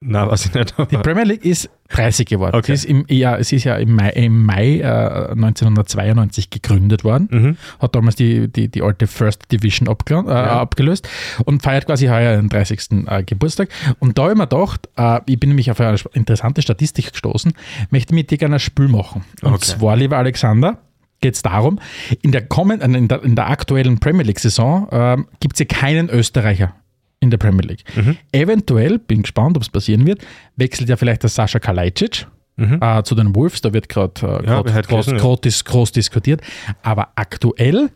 Nein, weiß ich nicht. Die Premier League ist 30 geworden. Okay. Sie ist im, ja, es ist ja im Mai, im Mai äh, 1992 gegründet worden. mhm. Hat damals die, die, die alte First Division abgel äh, Ja. abgelöst und feiert quasi heuer den 30. Äh, Geburtstag. Und da habe ich mir gedacht, äh, ich bin nämlich auf eine interessante Statistik gestoßen, möchte mit dir gerne ein Spiel machen. Und Okay. zwar, lieber Alexander, geht es darum, in der, kommenden, in, der, in der aktuellen Premier League-Saison ähm, gibt es ja keinen Österreicher in der Premier League. Mhm. Eventuell, bin gespannt, ob es passieren wird, wechselt ja vielleicht der Sascha Kalajdzic Mhm. äh, zu den Wolves, da wird gerade äh, Ja, grad groß, ja. groß, dis groß diskutiert. Aber aktuell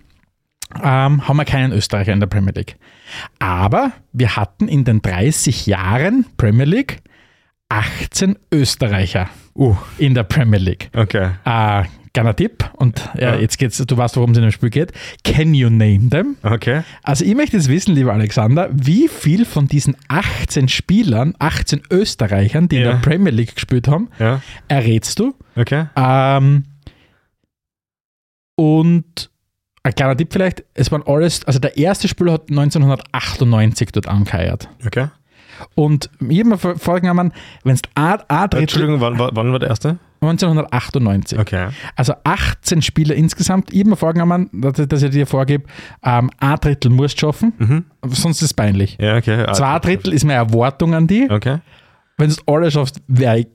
ähm, haben wir keinen Österreicher in der Premier League. Aber wir hatten in den 30 Jahren Premier League 18 Österreicher Uh, in der Premier League. okay. Äh, kleiner Tipp, und äh, Ja. jetzt geht's, du weißt, worum es in dem Spiel geht. Can you name them? Okay. Also ich möchte jetzt wissen, lieber Alexander, wie viel von diesen 18 Spielern, 18 Österreichern, die in Ja. der Premier League gespielt haben, Ja. errätst du? Okay. Ähm, und ein kleiner Tipp vielleicht, es waren alles, also der erste Spieler hat 1998 dort angeheuert. Okay. Und ich habe mir vor- vorgenommen, wenn es ein, ein Drittel, Entschuldigung, wann, wann war der erste? 1998. Okay. Also 18 Spieler insgesamt. Ich habe mir vorgenommen, dass, ich dir vorgebe, ähm, ein Drittel musst du schaffen, Mhm. sonst ist es peinlich. Ja, okay. Zwei Drittel ist meine Erwartung an die. Okay. Wenn du es alles schaffst, wäre ich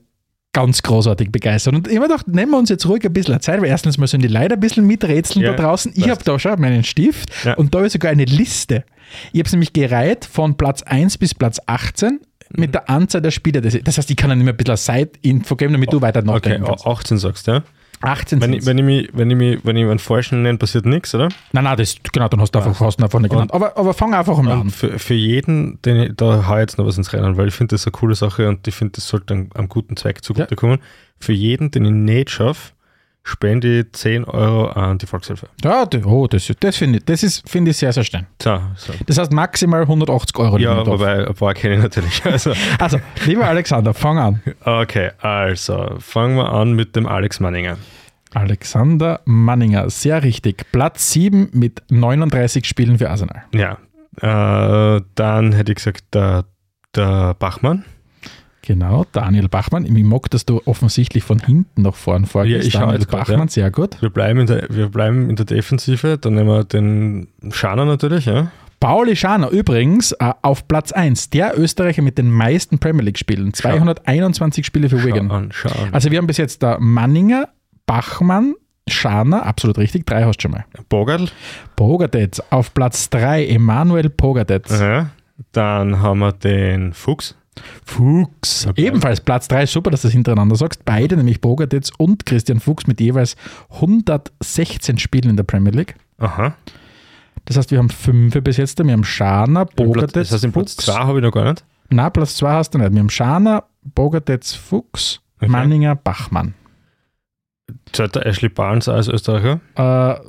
ganz großartig begeistert. Und ich habe mir gedacht, nehmen wir uns jetzt ruhig ein bisschen Zeit, weil erstens mal sollen die Leute ein bisschen miträtseln Ja, da draußen. Ich habe da schon meinen Stift Ja. und da habe ich sogar eine Liste. Ich habe es nämlich gereiht von Platz 1 bis Platz 18 Mhm. Mit der Anzahl der Spieler. Das, das heißt, ich kann dann immer ein bisschen Side-Info geben, damit du weiter Okay, nachdenken kannst. 18 sagst du, ja? 18 Wenn ich, wenn, ich mich, wenn, ich mich, wenn ich einen falschen nenne, passiert nichts, oder? Nein, nein, das, genau, dann hast du einfach, hast du einfach nicht genannt. Aber, aber fang einfach mal an. für, für jeden, den ich, da hau ich jetzt noch was ins Rennen, weil ich finde das eine coole Sache und ich finde, das sollte einem, einem guten Zweck zugutekommen. Für jeden, den ich nicht schaffe, spende ich 10 Euro an die Volkshilfe. Ja, das, oh, das, das finde ich, das ist, finde ich sehr, sehr schön. So, so. Das heißt maximal 180 Euro. Ja, wobei ein paar kenne ich natürlich. *laughs* Also, Also, lieber Alexander, fang an. okay, also fangen wir an mit dem Alex Manninger. Alexander Manninger, sehr richtig. Platz 7 mit 39 Spielen für Arsenal. Ja, äh, dann hätte ich gesagt, der, der Bachmann. Genau, Daniel Bachmann. Ich mag, dass du offensichtlich von hinten nach vorn vorgehst. Ja, ich Daniel jetzt grad, Bachmann, ja. sehr gut. Wir bleiben in der, wir bleiben in der Defensive. Dann nehmen wir den Schaner natürlich, ja. Pauli Schaner übrigens äh, auf Platz 1, der Österreicher mit den meisten Premier League-Spielen. 221 Spiele für Wigan. Also wir haben bis jetzt da Manninger, Bachmann, Schaner, absolut richtig, drei hast du schon mal. Bogartl. Pogatetz auf Platz 3, Emanuel Pogatetz. Ja. Dann haben wir den Fuchs. Fuchs. Okay. Ebenfalls Platz 3, super, dass du das hintereinander sagst. Beide, nämlich Pogatetz und Christian Fuchs mit jeweils 116 Spielen in der Premier League. Aha. Das heißt, wir haben fünf bis jetzt. Wir haben Platz, Pogatetz, das heißt, im Platz Fuchs. 2 habe ich noch gar nicht. Na, Platz 2 hast du nicht. Wir haben Schaner, Pogatetz, Fuchs, Okay. Manninger, Bachmann. Zählt der Ashley Barnes als Österreicher? Äh,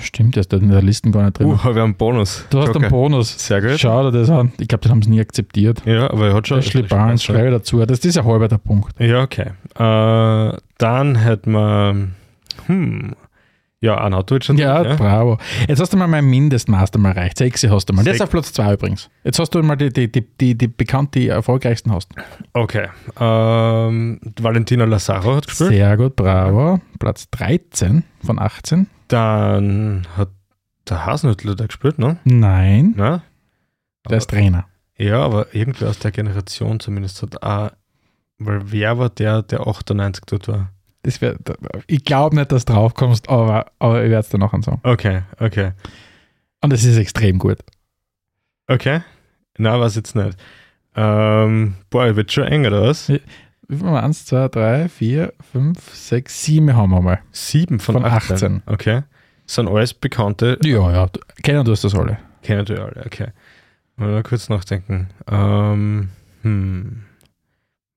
stimmt, der ist in der Liste gar nicht drin. Uh, wir haben einen Bonus. du hast Okay. einen Bonus. Sehr gut. Schau dir das an. Ich glaube, den haben sie nie akzeptiert. Ja, aber er hat schon. Barnes, schreibe dazu. Das ist ja halber der Punkt. Ja, okay. Äh, dann hätten wir. Hm. Ja, Arnautovic natürlich. Ja, Ja, bravo. Jetzt hast du mal mein Mindestmaß einmal erreicht. Sechs hast du mal. Das ist auf Platz zwei übrigens. Jetzt hast du mal die, die, die, die, die bekannt, die erfolgreichsten hast. Okay. Ähm, Valentina Lazaro hat gespielt. Sehr gut, bravo. Platz 13 von 18. Dann hat der Hasenhüttler da gespielt, ne? Nein, Na? der ist Trainer. Ja, aber irgendwie aus der Generation zumindest hat auch. Weil wer war der, der 98 dort war? Das wär, ich glaube nicht, dass du drauf kommst, aber, aber ich werde es dir nachher sagen. Okay, okay. Und es ist extrem gut. Okay. Na, was jetzt nicht. Ähm, boah, wird schon eng, oder was? Wie viel wir? Eins, zwei, drei, vier, fünf, sechs, sieben haben wir mal. Sieben von, Von 18. 18. Okay. Das sind alles bekannte. Ja, ja, du- kennen du das alle. Kennen wir alle, okay. Mal kurz nachdenken. Ähm, hm.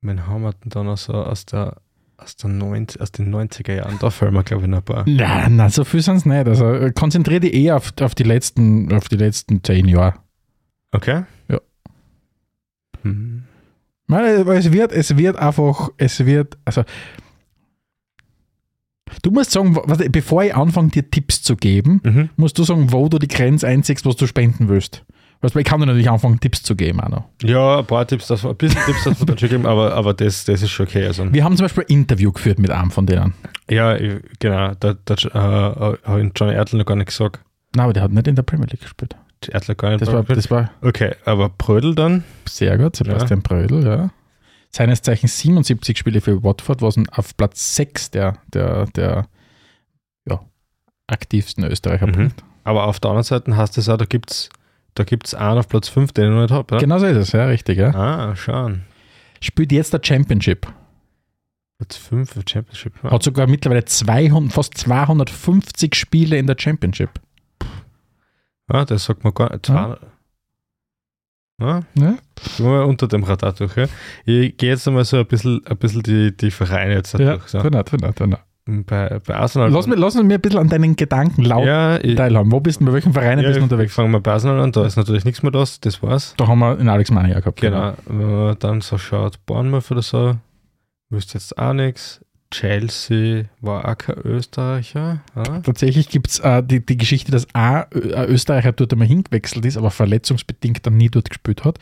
Wen haben wir denn da noch so aus der aus, der 90, aus den 90er Jahren? Da fallen mir, glaube ich, noch ein paar. Nein, nein, so viel sind es nicht. Also äh, konzentriere dich eher auf, auf, die letzten, auf die letzten zehn Jahre. Okay? Ja. Hm. Nein, weil es wird, es wird einfach, es wird, also du musst sagen, bevor ich anfange, dir Tipps zu geben, Mhm. musst du sagen, wo du die Grenze einziehst, was du spenden willst. Du, ich kann dir natürlich anfangen, Tipps zu geben auch noch. Ja, ein paar Tipps, das, ein bisschen Tipps das dann schon geben, aber, aber das, das ist schon okay. Also, Wir haben zum Beispiel ein Interview geführt mit einem von denen. ja, genau, da, da äh, habe ich Johnny Erdl noch gar nicht gesagt. Nein, aber der hat nicht in der Premier League gespielt. Erdl gar nicht. Das war, das war okay, aber Brödel dann? sehr gut, Sebastian Brödel, ja. Seines Zeichens 77 Spiele für Watford, was auf Platz 6 der, der, der ja, aktivsten Österreicher Mhm. bringt. Aber auf der anderen Seite heißt es auch, da gibt es da gibt's einen auf Platz 5, den ich noch nicht habe. Ja? Genau so ist es, ja, richtig. Ja. Ah, schauen. Spielt jetzt der Championship. Platz 5 für Championship. Hat sogar mittlerweile 200, fast 250 Spiele in der Championship. Ah, das sagt man gar nicht. Ja. Ja? gehen wir unter dem Radar durch. Ja? Ich gehe jetzt einmal so ein bisschen, ein bisschen die, die Vereine jetzt Ja, durch. So. nicht, tu nicht. Bei, bei Arsenal. Lass mich, lass mich ein bisschen an deinen Gedanken laut ja, ich, teilhaben. Wo bist du, bei welchen Vereinen ja, bist du ich unterwegs? fangen wir bei Arsenal an. Da ist natürlich nichts mehr das, das war's. Da haben wir in Alex Mania gehabt. Genau. Wenn man dann so schaut, Bournemouth oder so, wüsste jetzt auch nichts. Chelsea war auch kein Österreicher. Ah? Tatsächlich gibt es äh, die, die Geschichte, dass ein Österreicher dort einmal hingewechselt ist, aber verletzungsbedingt dann nie dort gespielt hat.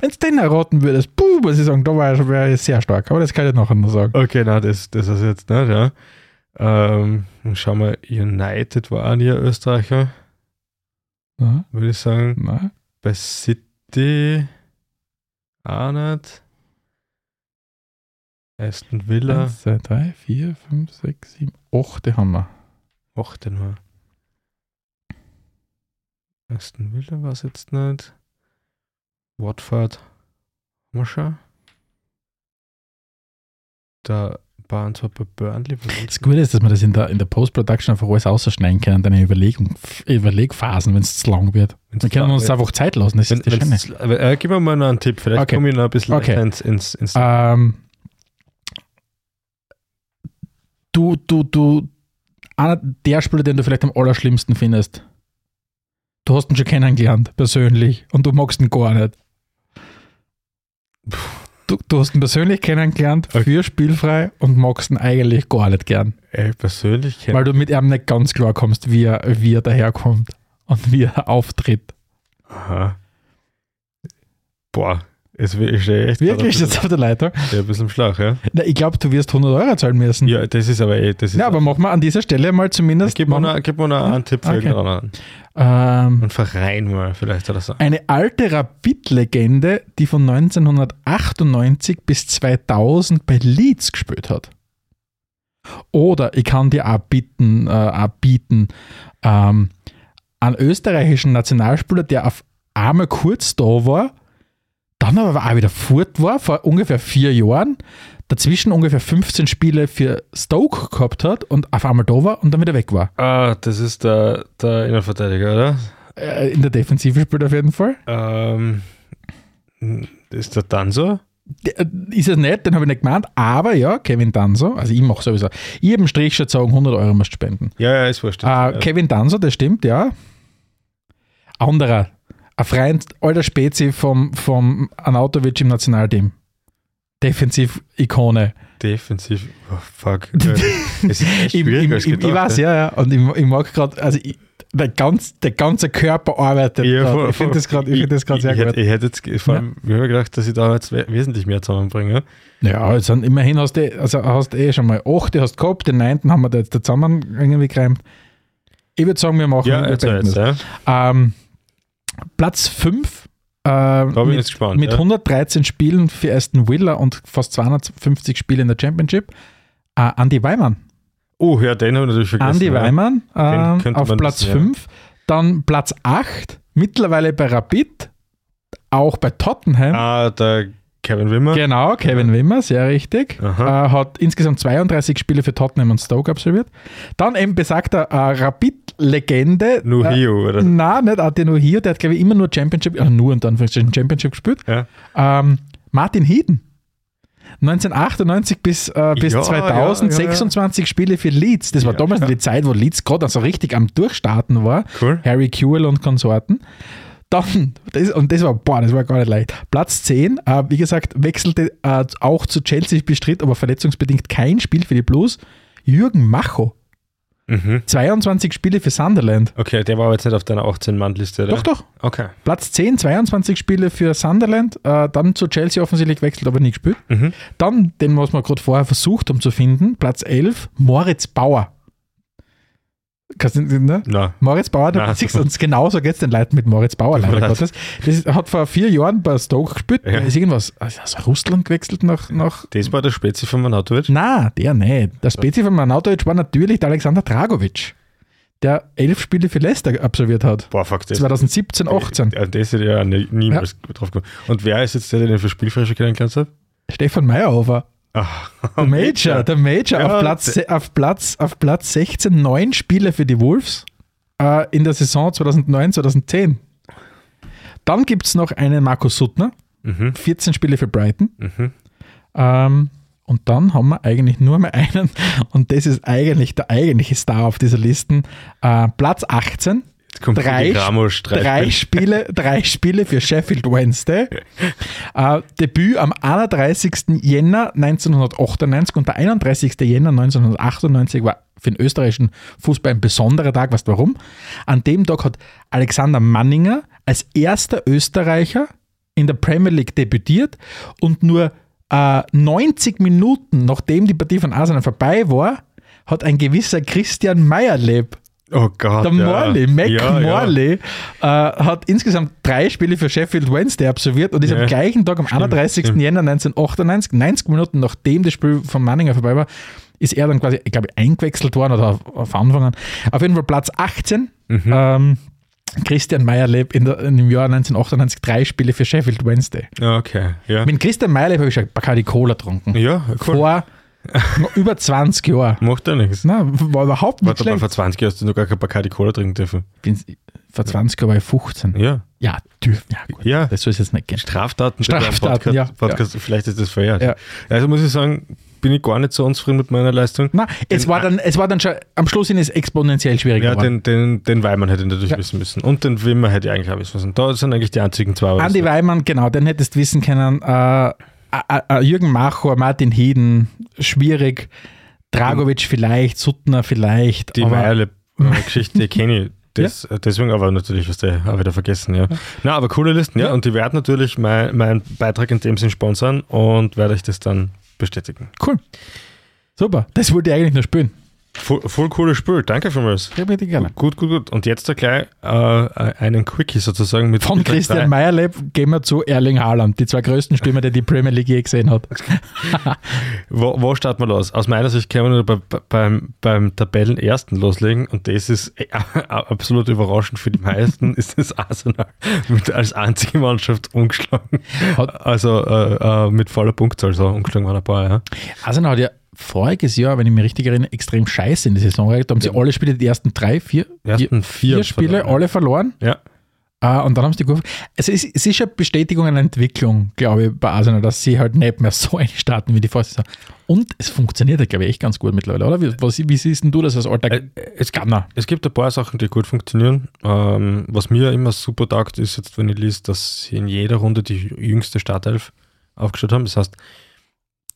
Wenn du den erraten würdest, puh, muss ich sagen, da war er, wäre er sehr stark. Aber das kann ich nachher noch sagen. Okay, nein, das, das ist jetzt nicht, ja. Ähm, schauen wir, United war auch nie ein Österreicher, Ja, würde ich sagen. nein. Bei City auch nicht. Aston Villa, Eins, zwei, drei, vier, fünf, sechs, sieben, acht, die haben wir. ach, den war. Aston Villa war es jetzt nicht. Watford, haben wir schon. Da waren zwar bei Burnley. Das Gute ist, dass wir das in der, in der Post-Production einfach alles ausschneiden können, deine Überlegung, Überlegphasen, wenn es zu lang wird. Wenn's Wir können uns wird. einfach Zeit lassen, das Wenn, ist das Schöne. äh, gib mir mal noch einen Tipp, vielleicht Okay. komme ich noch ein bisschen Okay. ins, ins, ins Ähm, du, du, du, einer der Spieler, den du vielleicht am allerschlimmsten findest, du hast ihn schon kennengelernt, persönlich, und du magst ihn gar nicht. Du, du hast ihn persönlich kennengelernt, Okay. für spielfrei und magst ihn eigentlich gar nicht gern, Ey, persönlich kenn- weil du mit ihm nicht ganz klar kommst, wie er, wie er daherkommt und wie er auftritt. Aha. Boah, Es ist echt Wirklich jetzt auf der Leitung? ja, ein bisschen flach, ja? Na, ich glaube, du wirst 100 Euro zahlen müssen. Ja, das ist aber eh. Das ist Ja, aber machen wir an dieser Stelle mal zumindest gib mir noch, gib mir noch einen Tipp für Okay. irgendeinen ähm, einen Verein mal, vielleicht oder so. eine alte Rapid-Legende, die von 1998 bis 2000 bei Leeds gespielt hat. Oder ich kann dir auch bieten, äh, auch bieten ähm, einen österreichischen Nationalspieler, der auf einmal kurz da war, dann aber auch wieder fort war, vor ungefähr vier Jahren, dazwischen ungefähr 15 Spiele für Stoke gehabt hat und auf einmal da war und dann wieder weg war. Ah, das ist der, der Innenverteidiger, oder? Äh, in der Defensive spielt er auf jeden Fall. Ähm, ist der so? Der- Ist es nicht, den habe ich nicht gemeint, aber ja, Kevin Danso, also ich mache sowieso, ich habe einen Strich schon sagen, 100 Euro musst du spenden. Ja, ja, ist wurscht. Äh. Kevin Danso, das stimmt, ja. Anderer, ein Freund, alter Spezi vom, vom Anautovic im Nationalteam. Defensiv-Ikone. Defensiv, oh, fuck. *laughs* Es ist echt schwieriger als ich, ich gedacht, weiß, ja, ja. Und ich, ich mag gerade, also ich, der, ganz, der ganze Körper arbeitet. Ja, voll, ich finde das gerade find sehr ich, gut. hätte, ich hätte jetzt, vor allem, habe gedacht, dass ich da jetzt we- wesentlich mehr zusammenbringe. Ja, jetzt sind, immerhin hast du, also hast eh schon mal acht, hast gehabt, den neunten haben wir da jetzt da zusammen irgendwie gereimt. Ich würde sagen, wir machen Ja, jetzt, jetzt, ja. Ähm, Platz 5 äh, Da bin ich mit, jetzt gespannt. mit ja. 113 Spielen für Aston Villa und fast 250 Spiele in der Championship. Äh, Andy Weimann. Oh, ja, den habe ich natürlich vergessen. Andy ja. Weimann ähm, könnte auf Platz wissen, ja. 5. Dann Platz 8, mittlerweile bei Rapid, auch bei Tottenham. Ah, der Kevin Wimmer. Genau, Kevin Wimmer, sehr richtig. Äh, hat insgesamt 32 Spiele für Tottenham und Stoke absolviert. Dann eben besagter äh, Rapid-Legende. Äh, Nuhio, oder? Nein, nicht Ate hier, der hat, glaube ich, immer nur Championship, also nur unter Anführungszeichen Championship gespielt. Ja. Ähm, Martin Hieden. 1998 bis, äh, bis Ja, 2000, ja, ja, ja. 26 Spiele für Leeds. Das war damals die Zeit, wo Leeds gerade also richtig am Durchstarten war. Cool. Harry Kewell und Konsorten. Dann, das, und das war, boah, das war gar nicht leicht. Platz 10, äh, wie gesagt, wechselte äh, auch zu Chelsea, bestritt aber verletzungsbedingt kein Spiel für die Blues. Jürgen Macho, Mhm. 22 Spiele für Sunderland. Okay, der war aber jetzt nicht auf deiner 18-Mann-Liste, oder? Doch, doch. Okay. Platz 10, 22 Spiele für Sunderland, äh, dann zu Chelsea offensichtlich gewechselt, aber nie gespielt. Mhm. Dann, den, was wir gerade vorher versucht haben zu finden, Platz 11, Moritz Bauer. Kannst du, ne? Na, Moritz Bauer, Nein. siehst du uns genauso geht es den Leuten mit Moritz Bauer, *laughs* leider leid. Gottes. Das hat vor vier Jahren bei Stoke gespielt. Ja. Ist irgendwas, also aus Russland gewechselt nach, nach das war der Spezi von Manatovic. na, der nicht. Der Spezi von Manautovic war natürlich der Alexander Dragovic, der elf Spiele für Leicester absolviert hat. Boah, fuck, das. 2017, 18. An das hätte ich ja nie- niemals drauf gekommen. Und wer ist jetzt der, den für Spielfrische kennengelernt hat? Stefan Meyerhofer. Ach, *laughs* Der Major, der Major Ja, auf, Platz, auf, Platz, auf Platz 16, neun Spiele für die Wolves äh, in der Saison 2009, 2010. Dann gibt es noch einen Markus Suttner, Mhm, 14 Spiele für Brighton. mhm. Ähm, und dann haben wir eigentlich nur mehr einen, *laughs* und das ist eigentlich der eigentliche Star auf dieser Liste. Äh, Platz 18, Jetzt kommt Drei- drei Spiele, drei Spiele für Sheffield Wednesday. Äh, Debüt am 31. Jänner 1998 und der 31. Jänner 1998 war für den österreichischen Fußball ein besonderer Tag. Weißt du warum? An dem Tag hat Alexander Manninger als erster Österreicher in der Premier League debütiert und nur äh, 90 Minuten nachdem die Partie von Arsenal vorbei war, hat ein gewisser Christian Meyerleb Oh Gott. der ja. Morley, Mac ja, Morley, äh, hat insgesamt drei Spiele für Sheffield Wednesday absolviert und ist Ja. am gleichen Tag, am 31. stimmt. Jänner 1998, 90 Minuten nachdem das Spiel von Manninger vorbei war, ist er dann quasi, ich glaube, eingewechselt worden oder auf, auf Anfang an. Auf jeden Fall Platz 18. Mhm. Ähm, Christian Meyerleb in, der, in dem Jahr 1998 drei Spiele für Sheffield Wednesday. Ja, okay. Ja, Mit Christian Meyerleb habe ich schon Bacardi Cola getrunken. ja cool. Vor über 20 Jahren. Macht ja nichts. Na, war überhaupt nicht Warte mal, schlecht. vor 20 Jahren hast du noch gar kein Bacardi Cola trinken dürfen. Bin, vor 20 Jahren war ich 15. Ja. Ja, dürfen. Ja, gut. Ja. Das soll es jetzt nicht gehen. Straftaten. Straftaten, Podcast, ja. Podcast, Vielleicht ist das verjährt. Ja. Also muss ich sagen, bin ich gar nicht so unzufrieden mit meiner Leistung. Na, es war dann, es war dann schon, am Schluss ist es exponentiell schwieriger Ja, geworden. den, den, den Weimann hätte ich natürlich Ja. wissen müssen. Und den Wimmer hätte ich eigentlich auch wissen müssen. Da sind eigentlich die einzigen zwei. Andi Weimann, genau, den hättest du wissen können. Äh, Jürgen Macho, Martin Hieden, schwierig. Dragovic vielleicht, Suttner vielleicht. Die aber Meierle-Geschichte *laughs* kenne ich. das, äh, deswegen aber natürlich, was der auch wieder vergessen, ja. Na, aber coole Listen, ja. Ja. Und die werden natürlich mein, meinen Beitrag in dem Sinn sponsern und werde ich das dann bestätigen. Cool. Super. Das wollte ich eigentlich nur spielen. Voll, voll cooles Spiel, danke vielmals. Ja, bitte gerne. Gut, gut, gut. Und jetzt da gleich äh, einen Quickie sozusagen mit Von Christian. Meyerleb gehen wir zu Erling Haaland, die zwei größten Stürmer, die die Premier League je gesehen hat. *laughs* Wo, wo starten wir los? Aus meiner Sicht können wir nur bei, bei, beim, beim Tabellenersten loslegen und das ist äh, *laughs* absolut überraschend für die meisten, ist das Arsenal mit als einzige Mannschaft ungeschlagen. Hat- Also äh, äh, mit voller Punktzahl, so ungeschlagen waren ein paar, ja. Arsenal hat ja voriges Jahr, wenn ich mich richtig erinnere, extrem scheiße in die Saison gehabt. Da haben sie alle Spiele, die ersten drei, vier, ersten vier, vier Spiele, verloren. alle verloren. Ja, Äh, und dann haben sie die Kurve. Also es, es ist eine Bestätigung einer Entwicklung, glaube ich, bei Arsenal, dass sie halt nicht mehr so *laughs* starten wie die Vorsaison. Und es funktioniert, ja, glaube ich, echt ganz gut mittlerweile, oder? Wie, was, wie siehst denn du das als alter Äh, es gibt, es gibt ein paar Sachen, die gut funktionieren. Ähm, was mir immer super taugt, ist jetzt, wenn ich lese, dass sie in jeder Runde die jüngste Startelf aufgestellt haben. Das heißt,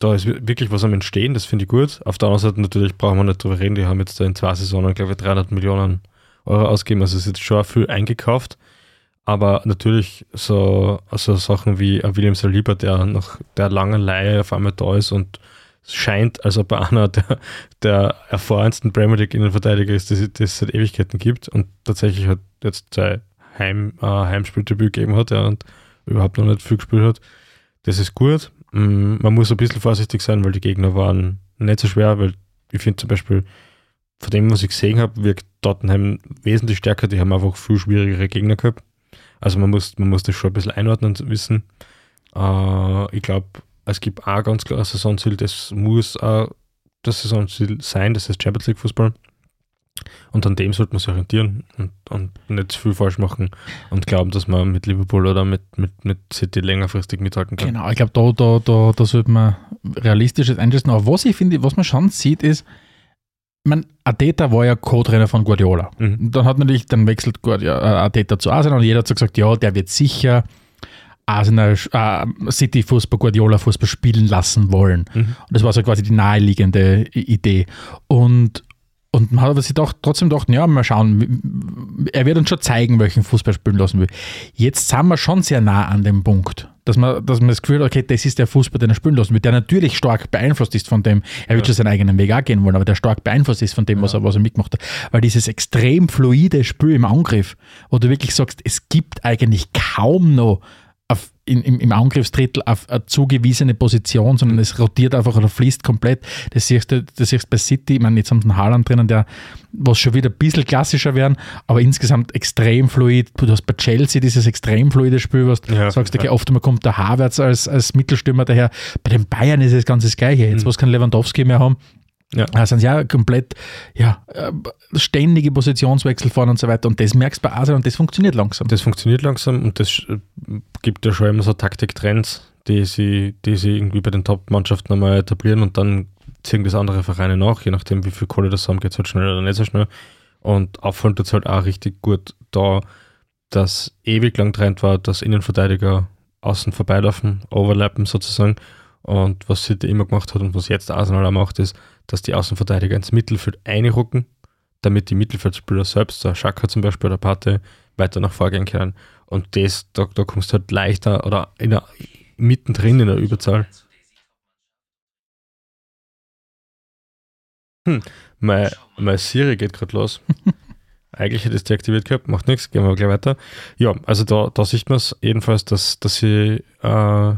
da ist wir- wirklich was am Entstehen, das finde ich gut. Auf der anderen Seite natürlich brauchen wir nicht drüber reden, die haben jetzt in zwei Saisonen, glaube ich, 300 Millionen Euro ausgegeben, also ist jetzt schon viel eingekauft. Aber natürlich so, so Sachen wie William Saliba, der nach der langen Leihe auf einmal da ist und scheint, als ob er einer der, der erfahrensten Premier League Innenverteidiger ist, die es- seit Ewigkeiten gibt und tatsächlich hat jetzt sein Heim, äh, Heimspieldebüt gegeben hat ja, und überhaupt noch nicht viel gespielt hat. Das ist gut. Mm, Man muss ein bisschen vorsichtig sein, weil die Gegner waren nicht so schwer, weil ich finde zum Beispiel, von dem, was ich gesehen habe, wirkt Tottenham wesentlich stärker. Die haben einfach viel schwierigere Gegner gehabt. Also man muss, man muss das schon ein bisschen einordnen und wissen. Äh, ich glaube, es gibt auch ganz klar ein Saisonziel, das muss auch das Saisonziel sein, das ist Champions League Fußball. Und an dem sollte man sich orientieren und, und nicht zu viel falsch machen und glauben, dass man mit Liverpool oder mit, mit, mit City längerfristig mithalten kann. Genau, ich glaube, da, da, da, da sollte man realistisches einschätzen. Aber was ich finde, was man schon sieht, ist, man, Ateta war ja Co-Trainer von Guardiola. Mhm. Dann hat natürlich, dann wechselt Guardiola, äh, Ateta zu Arsenal und jeder hat so gesagt, ja, der wird sicher Arsenal, äh, City Fußball, Guardiola Fußball spielen lassen wollen. Mhm. Und das war so quasi die naheliegende Idee. Und, und man hat aber sich doch, trotzdem gedacht, ja, mal schauen, er wird uns schon zeigen, welchen Fußball spielen lassen will. Jetzt sind wir schon sehr nah an dem Punkt, dass man, dass man das Gefühl hat, okay, das ist der Fußball, den er spielen lassen will, der natürlich stark beeinflusst ist von dem, er wird schon seinen eigenen Weg auch gehen wollen, aber der stark beeinflusst ist von dem, was, er, was er mitgemacht hat. Weil dieses extrem fluide Spiel im Angriff, wo du wirklich sagst, es gibt eigentlich kaum noch in, im, im Angriffsdrittel auf eine zugewiesene Position, sondern es rotiert einfach oder fließt komplett. Das siehst du, das siehst du bei City, ich meine, jetzt haben sie einen Haaland drinnen, der, was schon wieder ein bisschen klassischer werden, aber insgesamt extrem fluid. Du hast bei Chelsea dieses extrem fluide Spiel, was du Ja, sagst, okay, ja. oft einmal kommt der Havertz als, als Mittelstürmer daher. Bei den Bayern ist es ganz das Gleiche. Jetzt, Mhm. wo es keinen Lewandowski mehr haben, Ja. sind sie ja komplett, ja, äh, ständige Positionswechsel fahren und so weiter. Und das merkst du bei Arsenal und das funktioniert langsam. Das funktioniert langsam und das äh, gibt ja schon immer so Taktiktrends, die sie, die sie irgendwie bei den Top-Mannschaften einmal etablieren und dann ziehen das andere Vereine nach, je nachdem wie viel Kohle das haben, geht es halt schnell oder nicht so schnell. Und auffallend tut es halt auch richtig gut da, dass ewig lang Trend war, dass Innenverteidiger außen vorbeilaufen, overlappen sozusagen. Und was City immer gemacht hat und was jetzt Arsenal auch macht, ist, dass die Außenverteidiger ins Mittelfeld einrücken, damit die Mittelfeldspieler selbst, der Schaka zum Beispiel oder Pate, weiter nach vorgehen können. Und das, da, da kommst du halt leichter oder in der, mittendrin in der Überzahl. Hm, mein, mein Siri geht gerade los. *laughs* Eigentlich hätte ich es deaktiviert gehabt, macht nichts, gehen wir gleich weiter. Ja, also da, da sieht man es jedenfalls, dass, dass sie äh,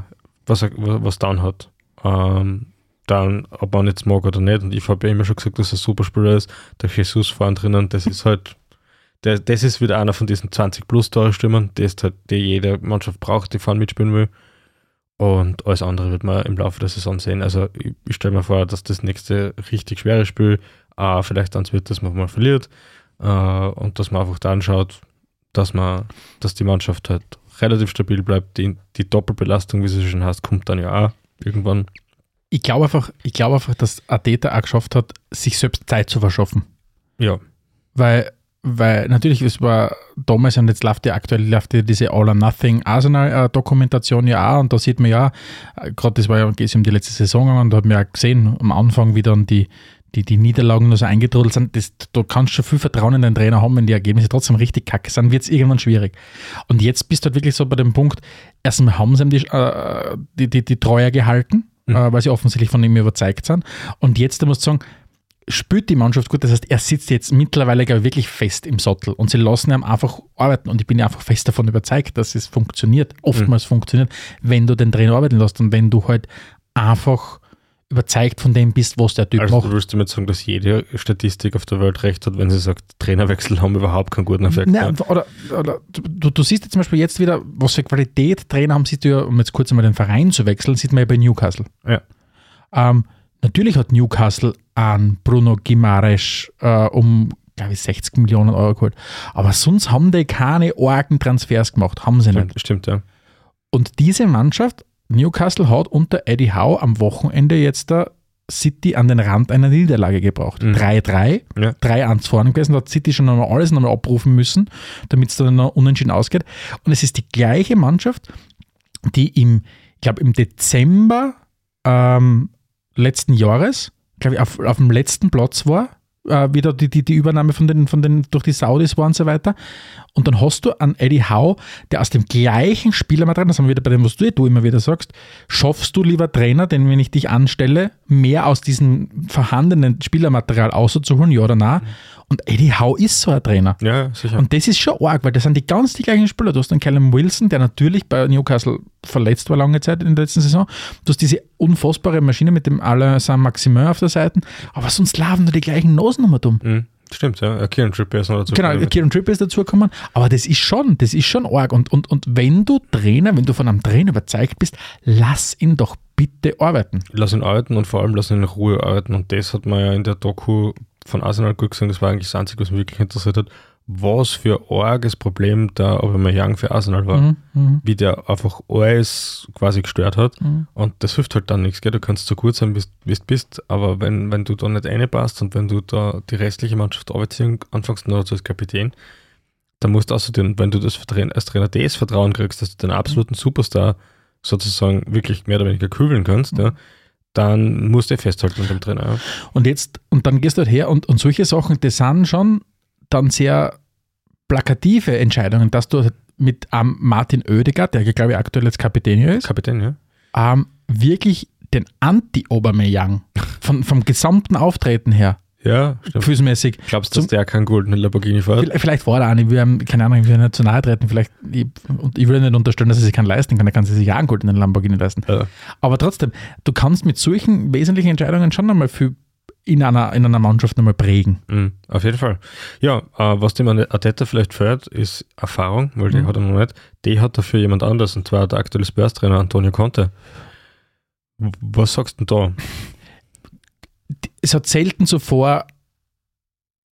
was, was down hat. Ähm, dann, ob man jetzt mag oder nicht. Und ich habe ja immer schon gesagt, dass er ein super Spieler ist. Der Jesus vorne drinnen, das ist halt, der, das ist wieder einer von diesen 20 plus Tore Stürmern, die halt, die jede Mannschaft braucht, die vorne mitspielen will. Und alles andere wird man im Laufe der Saison sehen. Also ich, ich stelle mir vor, dass das nächste richtig schwere Spiel äh, vielleicht eins wird, dass man mal verliert. Äh, und dass man einfach dann schaut, dass man, dass die Mannschaft halt relativ stabil bleibt. Die, die Doppelbelastung, wie sie schon heißt, kommt dann ja auch irgendwann. Ich glaube einfach, ich glaube einfach, dass Ateta auch geschafft hat, sich selbst Zeit zu verschaffen. Ja, Weil, weil natürlich, es war damals und jetzt läuft ja aktuell läuft ja diese All or Nothing Arsenal-Dokumentation ja auch und da sieht man ja, äh, gerade das war ja geht um die letzte Saison gegangen, da hat man ja gesehen am Anfang, wie dann die, die, die Niederlagen nur so eingetrudelt sind, das, du kannst schon viel Vertrauen in deinen Trainer haben, wenn die Ergebnisse trotzdem richtig kacke sind, wird es irgendwann schwierig. Und jetzt bist du halt wirklich so bei dem Punkt, erstmal haben sie ihm die, äh, die, die, die Treue gehalten, Mhm. äh, weil sie offensichtlich von ihm überzeugt sind. Und jetzt, da musst du sagen, spürt die Mannschaft gut. Das heißt, er sitzt jetzt mittlerweile glaube ich, wirklich fest im Sattel und sie lassen ihn einfach arbeiten. Und ich bin ja einfach fest davon überzeugt, dass es funktioniert. Oftmals funktioniert, wenn du den Trainer arbeiten lässt und wenn du halt einfach überzeugt von dem bist, was der Typ Also macht. du willst damit sagen, dass jede Statistik auf der Welt recht hat, wenn sie sagt, Trainerwechsel haben überhaupt keinen guten Effekt. Nein, oder, oder du, du siehst jetzt zum Beispiel jetzt wieder, was für Qualität Trainer haben, siehst du ja, um jetzt kurz einmal den Verein zu wechseln, sieht man ja bei Newcastle. Ja. Ähm, natürlich hat Newcastle an Bruno Gimares äh, um, glaube ich, 60 Millionen Euro geholt. Aber sonst haben die keine argen Transfers gemacht, haben sie nicht. Stimmt, ja. Und diese Mannschaft, Newcastle, hat unter Eddie Howe am Wochenende jetzt der City an den Rand einer Niederlage gebracht. Mhm. 3-3, Ja. 3-1 vorne gewesen, da hat City schon nochmal alles nochmal abrufen müssen, damit es dann noch unentschieden ausgeht. Und es ist die gleiche Mannschaft, die im, ich glaube, im Dezember ähm, letzten Jahres, glaube ich, auf, auf dem letzten Platz war, äh, wieder die, die, die Übernahme von den, von den, durch die Saudis war und so weiter. Und dann hast du an Eddie Howe, der aus dem gleichen Spielermaterial, das haben wir wieder bei dem, was du, du immer wieder sagst, schaffst du, lieber Trainer, denn wenn ich dich anstelle, mehr aus diesem vorhandenen Spielermaterial auszuholen, ja oder nein? Und Eddie Howe ist so ein Trainer. Ja, sicher. Und das ist schon arg, weil das sind die ganz die gleichen Spieler. Du hast einen Callum Wilson, der natürlich bei Newcastle verletzt war lange Zeit in der letzten Saison. Du hast diese unfassbare Maschine mit dem Alain Saint-Maximin auf der Seite. Aber sonst laufen nur die gleichen Nosen immer dumm. Mhm. Stimmt, ja. Kieran Trippier ist noch dazu. Genau, gekommen. Kieran Trippier ist dazugekommen. Aber das ist schon, das ist schon arg. Und, und, und wenn du Trainer, wenn du von einem Trainer überzeugt bist, lass ihn doch bitte arbeiten. Lass ihn arbeiten und vor allem lass ihn in Ruhe arbeiten. Und das hat man ja in der Doku von Arsenal gut gesehen. Das war eigentlich das Einzige, was mich wirklich interessiert hat. Was für ein arges Problem da Aubameyang für Arsenal war. Mhm, mhm, Wie der einfach alles quasi gestört hat. mhm. Und das hilft halt dann nichts, gell? Du kannst so gut sein, wie du bist, aber wenn, wenn du da nicht reinpasst und wenn du da die restliche Mannschaft arbeiten anfängst, nur als Kapitän, dann musst du außerdem, wenn du das als Trainer das Vertrauen kriegst, dass du den absoluten Superstar sozusagen wirklich mehr oder weniger kübeln kannst, ja, dann musst du festhalten mit dem Trainer. Und jetzt, und dann gehst du halt her und, und solche Sachen, das sind schon dann sehr plakative Entscheidungen, dass du halt mit ähm, Martin Oedegaard, der glaube ich aktuell jetzt Kapitän hier ist, Kapitän, ja. ähm, wirklich den Anti-Aubameyang von, vom gesamten Auftreten her, Ja, stimmt. gefühlsmäßig. Glaubst du, dass der keinen goldenen Lamborghini fährt? Vielleicht, war er auch nicht, wir haben, keine Ahnung, will nicht zu nahe treten, vielleicht, ich, und ich will nicht unterstellen, dass er sich keinen leisten kann, er kann sich ja einen goldenen Lamborghini leisten. Ja. Aber trotzdem, du kannst mit solchen wesentlichen Entscheidungen schon einmal viel in einer, in einer Mannschaft einmal prägen. Mhm, auf jeden Fall. Ja, äh, was dem an Arteta vielleicht fehlt, ist Erfahrung, weil die Mhm. hat er noch nicht. Die hat dafür jemand anders, und zwar der aktuelle Spurs-Trainer Antonio Conte. Was sagst du denn es hat selten zuvor,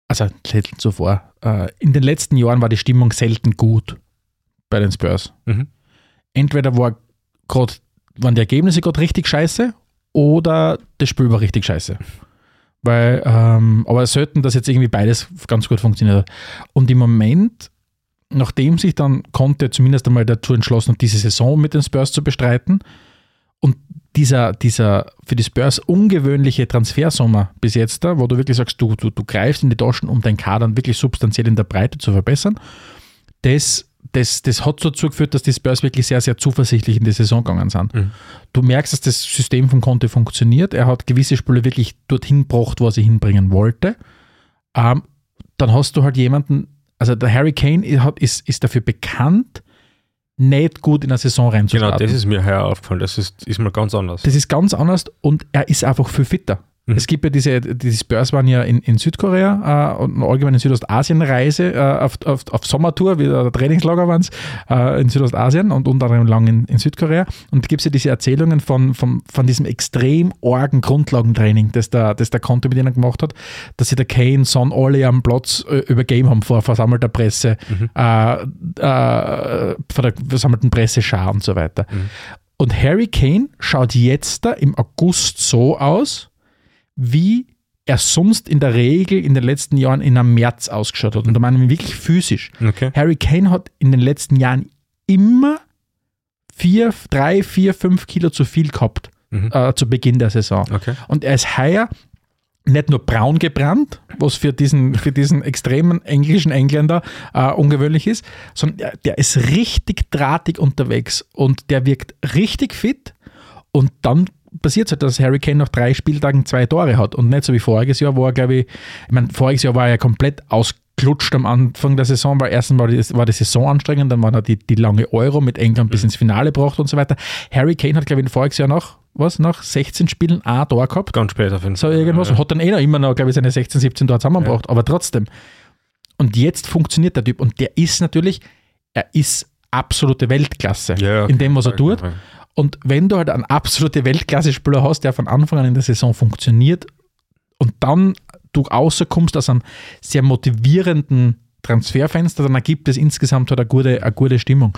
also selten zuvor, äh, in den letzten Jahren war die Stimmung selten gut bei den Spurs. Mhm. Entweder war grad, waren die Ergebnisse gerade richtig scheiße oder das Spiel war richtig scheiße. Weil, ähm, aber selten, dass jetzt irgendwie beides ganz gut funktioniert hat. Und im Moment, nachdem sich dann konnte zumindest einmal dazu entschlossen hat, diese Saison mit den Spurs zu bestreiten und dieser, dieser für die Spurs ungewöhnliche Transfersommer bis jetzt da, wo du wirklich sagst, du, du, du greifst in die Taschen, um deinen Kader wirklich substanziell in der Breite zu verbessern, das, das, das hat so dazu geführt, dass die Spurs wirklich sehr, sehr zuversichtlich in die Saison gegangen sind. Mhm. Du merkst, dass das System von Conte funktioniert. Er hat gewisse Spiele wirklich dorthin gebracht, wo er sie hinbringen wollte. Ähm, dann hast du halt jemanden, also der Harry Kane ist, ist dafür bekannt, nicht gut in der Saison Genau, reinzustarten. das ist mir heuer aufgefallen. Das ist, ist mal ganz anders. Das ist ganz anders und er ist einfach viel fitter. Mhm. Es gibt ja diese, die Spurs waren ja in, in Südkorea äh, und allgemein in Südostasien-Reise äh, auf, auf, auf Sommertour, wie der Trainingslager waren es, äh, in Südostasien und unter anderem lang in, in Südkorea. Und gibt es ja diese Erzählungen von, von, von diesem extrem argen Grundlagentraining, das der, das der Conte mit ihnen gemacht hat, dass sie der Kane, Son, alle am Platz äh, übergeben haben vor versammelter Presse, Mhm. äh, äh, vor der versammelten Presseschar und so weiter. Mhm. Und Harry Kane schaut jetzt da im August so aus, wie er sonst in der Regel in den letzten Jahren in einem März ausgeschaut hat. Und da meine ich wirklich physisch. Okay. Harry Kane hat in den letzten Jahren immer vier, drei, vier, fünf Kilo zu viel gehabt Mhm. äh, zu Beginn der Saison. Okay. Und er ist heuer nicht nur braun gebrannt, was für diesen, für diesen extremen englischen Engländer äh, ungewöhnlich ist, sondern der, der ist richtig drahtig unterwegs und der wirkt richtig fit und dann passiert es halt, dass Harry Kane nach drei Spieltagen zwei Tore hat und nicht so wie voriges Jahr, wo er, glaube ich, ich meine, voriges Jahr war er ja komplett ausgelutscht am Anfang der Saison, weil erstens war die, war die Saison anstrengend, dann war er die, die lange Euro mit England bis ins Finale gebracht und so weiter. Harry Kane hat, glaube ich, voriges Jahr noch, was, nach 16 Spielen ein Tor gehabt. Ganz spät auf jeden So Fall. irgendwas. Ja. Hat dann eh noch immer noch, glaube ich, seine 16, 17 Tore zusammengebracht, aber trotzdem. Und jetzt funktioniert der Typ und der ist natürlich, er ist absolute Weltklasse Ja, ja, in dem, was er okay. tut. Und wenn du halt einen absolute Weltklasse-Spieler hast, der von Anfang an in der Saison funktioniert und dann du außerkommst aus einem sehr motivierenden Transferfenster, dann ergibt es insgesamt halt eine gute, eine gute Stimmung.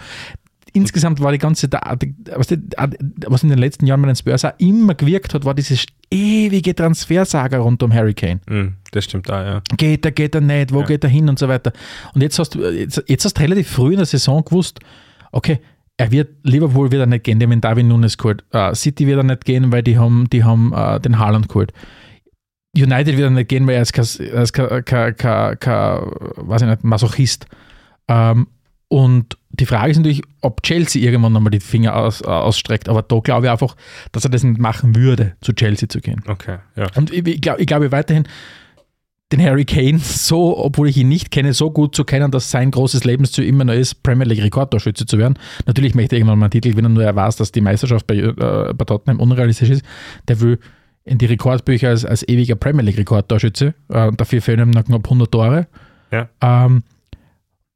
Insgesamt war die ganze, was, in den letzten Jahren bei den Spurs auch immer gewirkt hat, war dieses ewige Transfersaga rund um Harry Kane. Mhm, das stimmt da, ja. Geht er, geht er nicht, wo Ja. geht er hin und so weiter. Und jetzt hast du, jetzt, jetzt hast du relativ früh in der Saison gewusst, okay, er wird, Liverpool wird er nicht gehen, die haben den Darwin Nunes geholt. Äh, City wird er nicht gehen, weil die haben, die haben äh, den Haaland geholt. United wird er nicht gehen, weil er ist kein, kein, kein, kein, weiß ich nicht, Masochist. Ähm, und die Frage ist natürlich, ob Chelsea irgendwann nochmal die Finger aus, ausstreckt. Aber da glaube ich einfach, dass er das nicht machen würde, zu Chelsea zu gehen. Okay, ja. Und ich, ich glaube ich glaube weiterhin, den Harry Kane *laughs* so, obwohl ich ihn nicht kenne, so gut zu kennen, dass sein großes Lebensziel immer noch ist, Premier League Rekordtorschütze zu werden. Natürlich möchte er irgendwann mal einen Titel gewinnen, nur er weiß, dass die Meisterschaft bei, äh, bei Tottenham unrealistisch ist. Der will in die Rekordbücher als, als ewiger Premier League Rekordtorschütze. Äh, dafür fehlen ihm noch knapp 100 Tore. Ja. Ähm,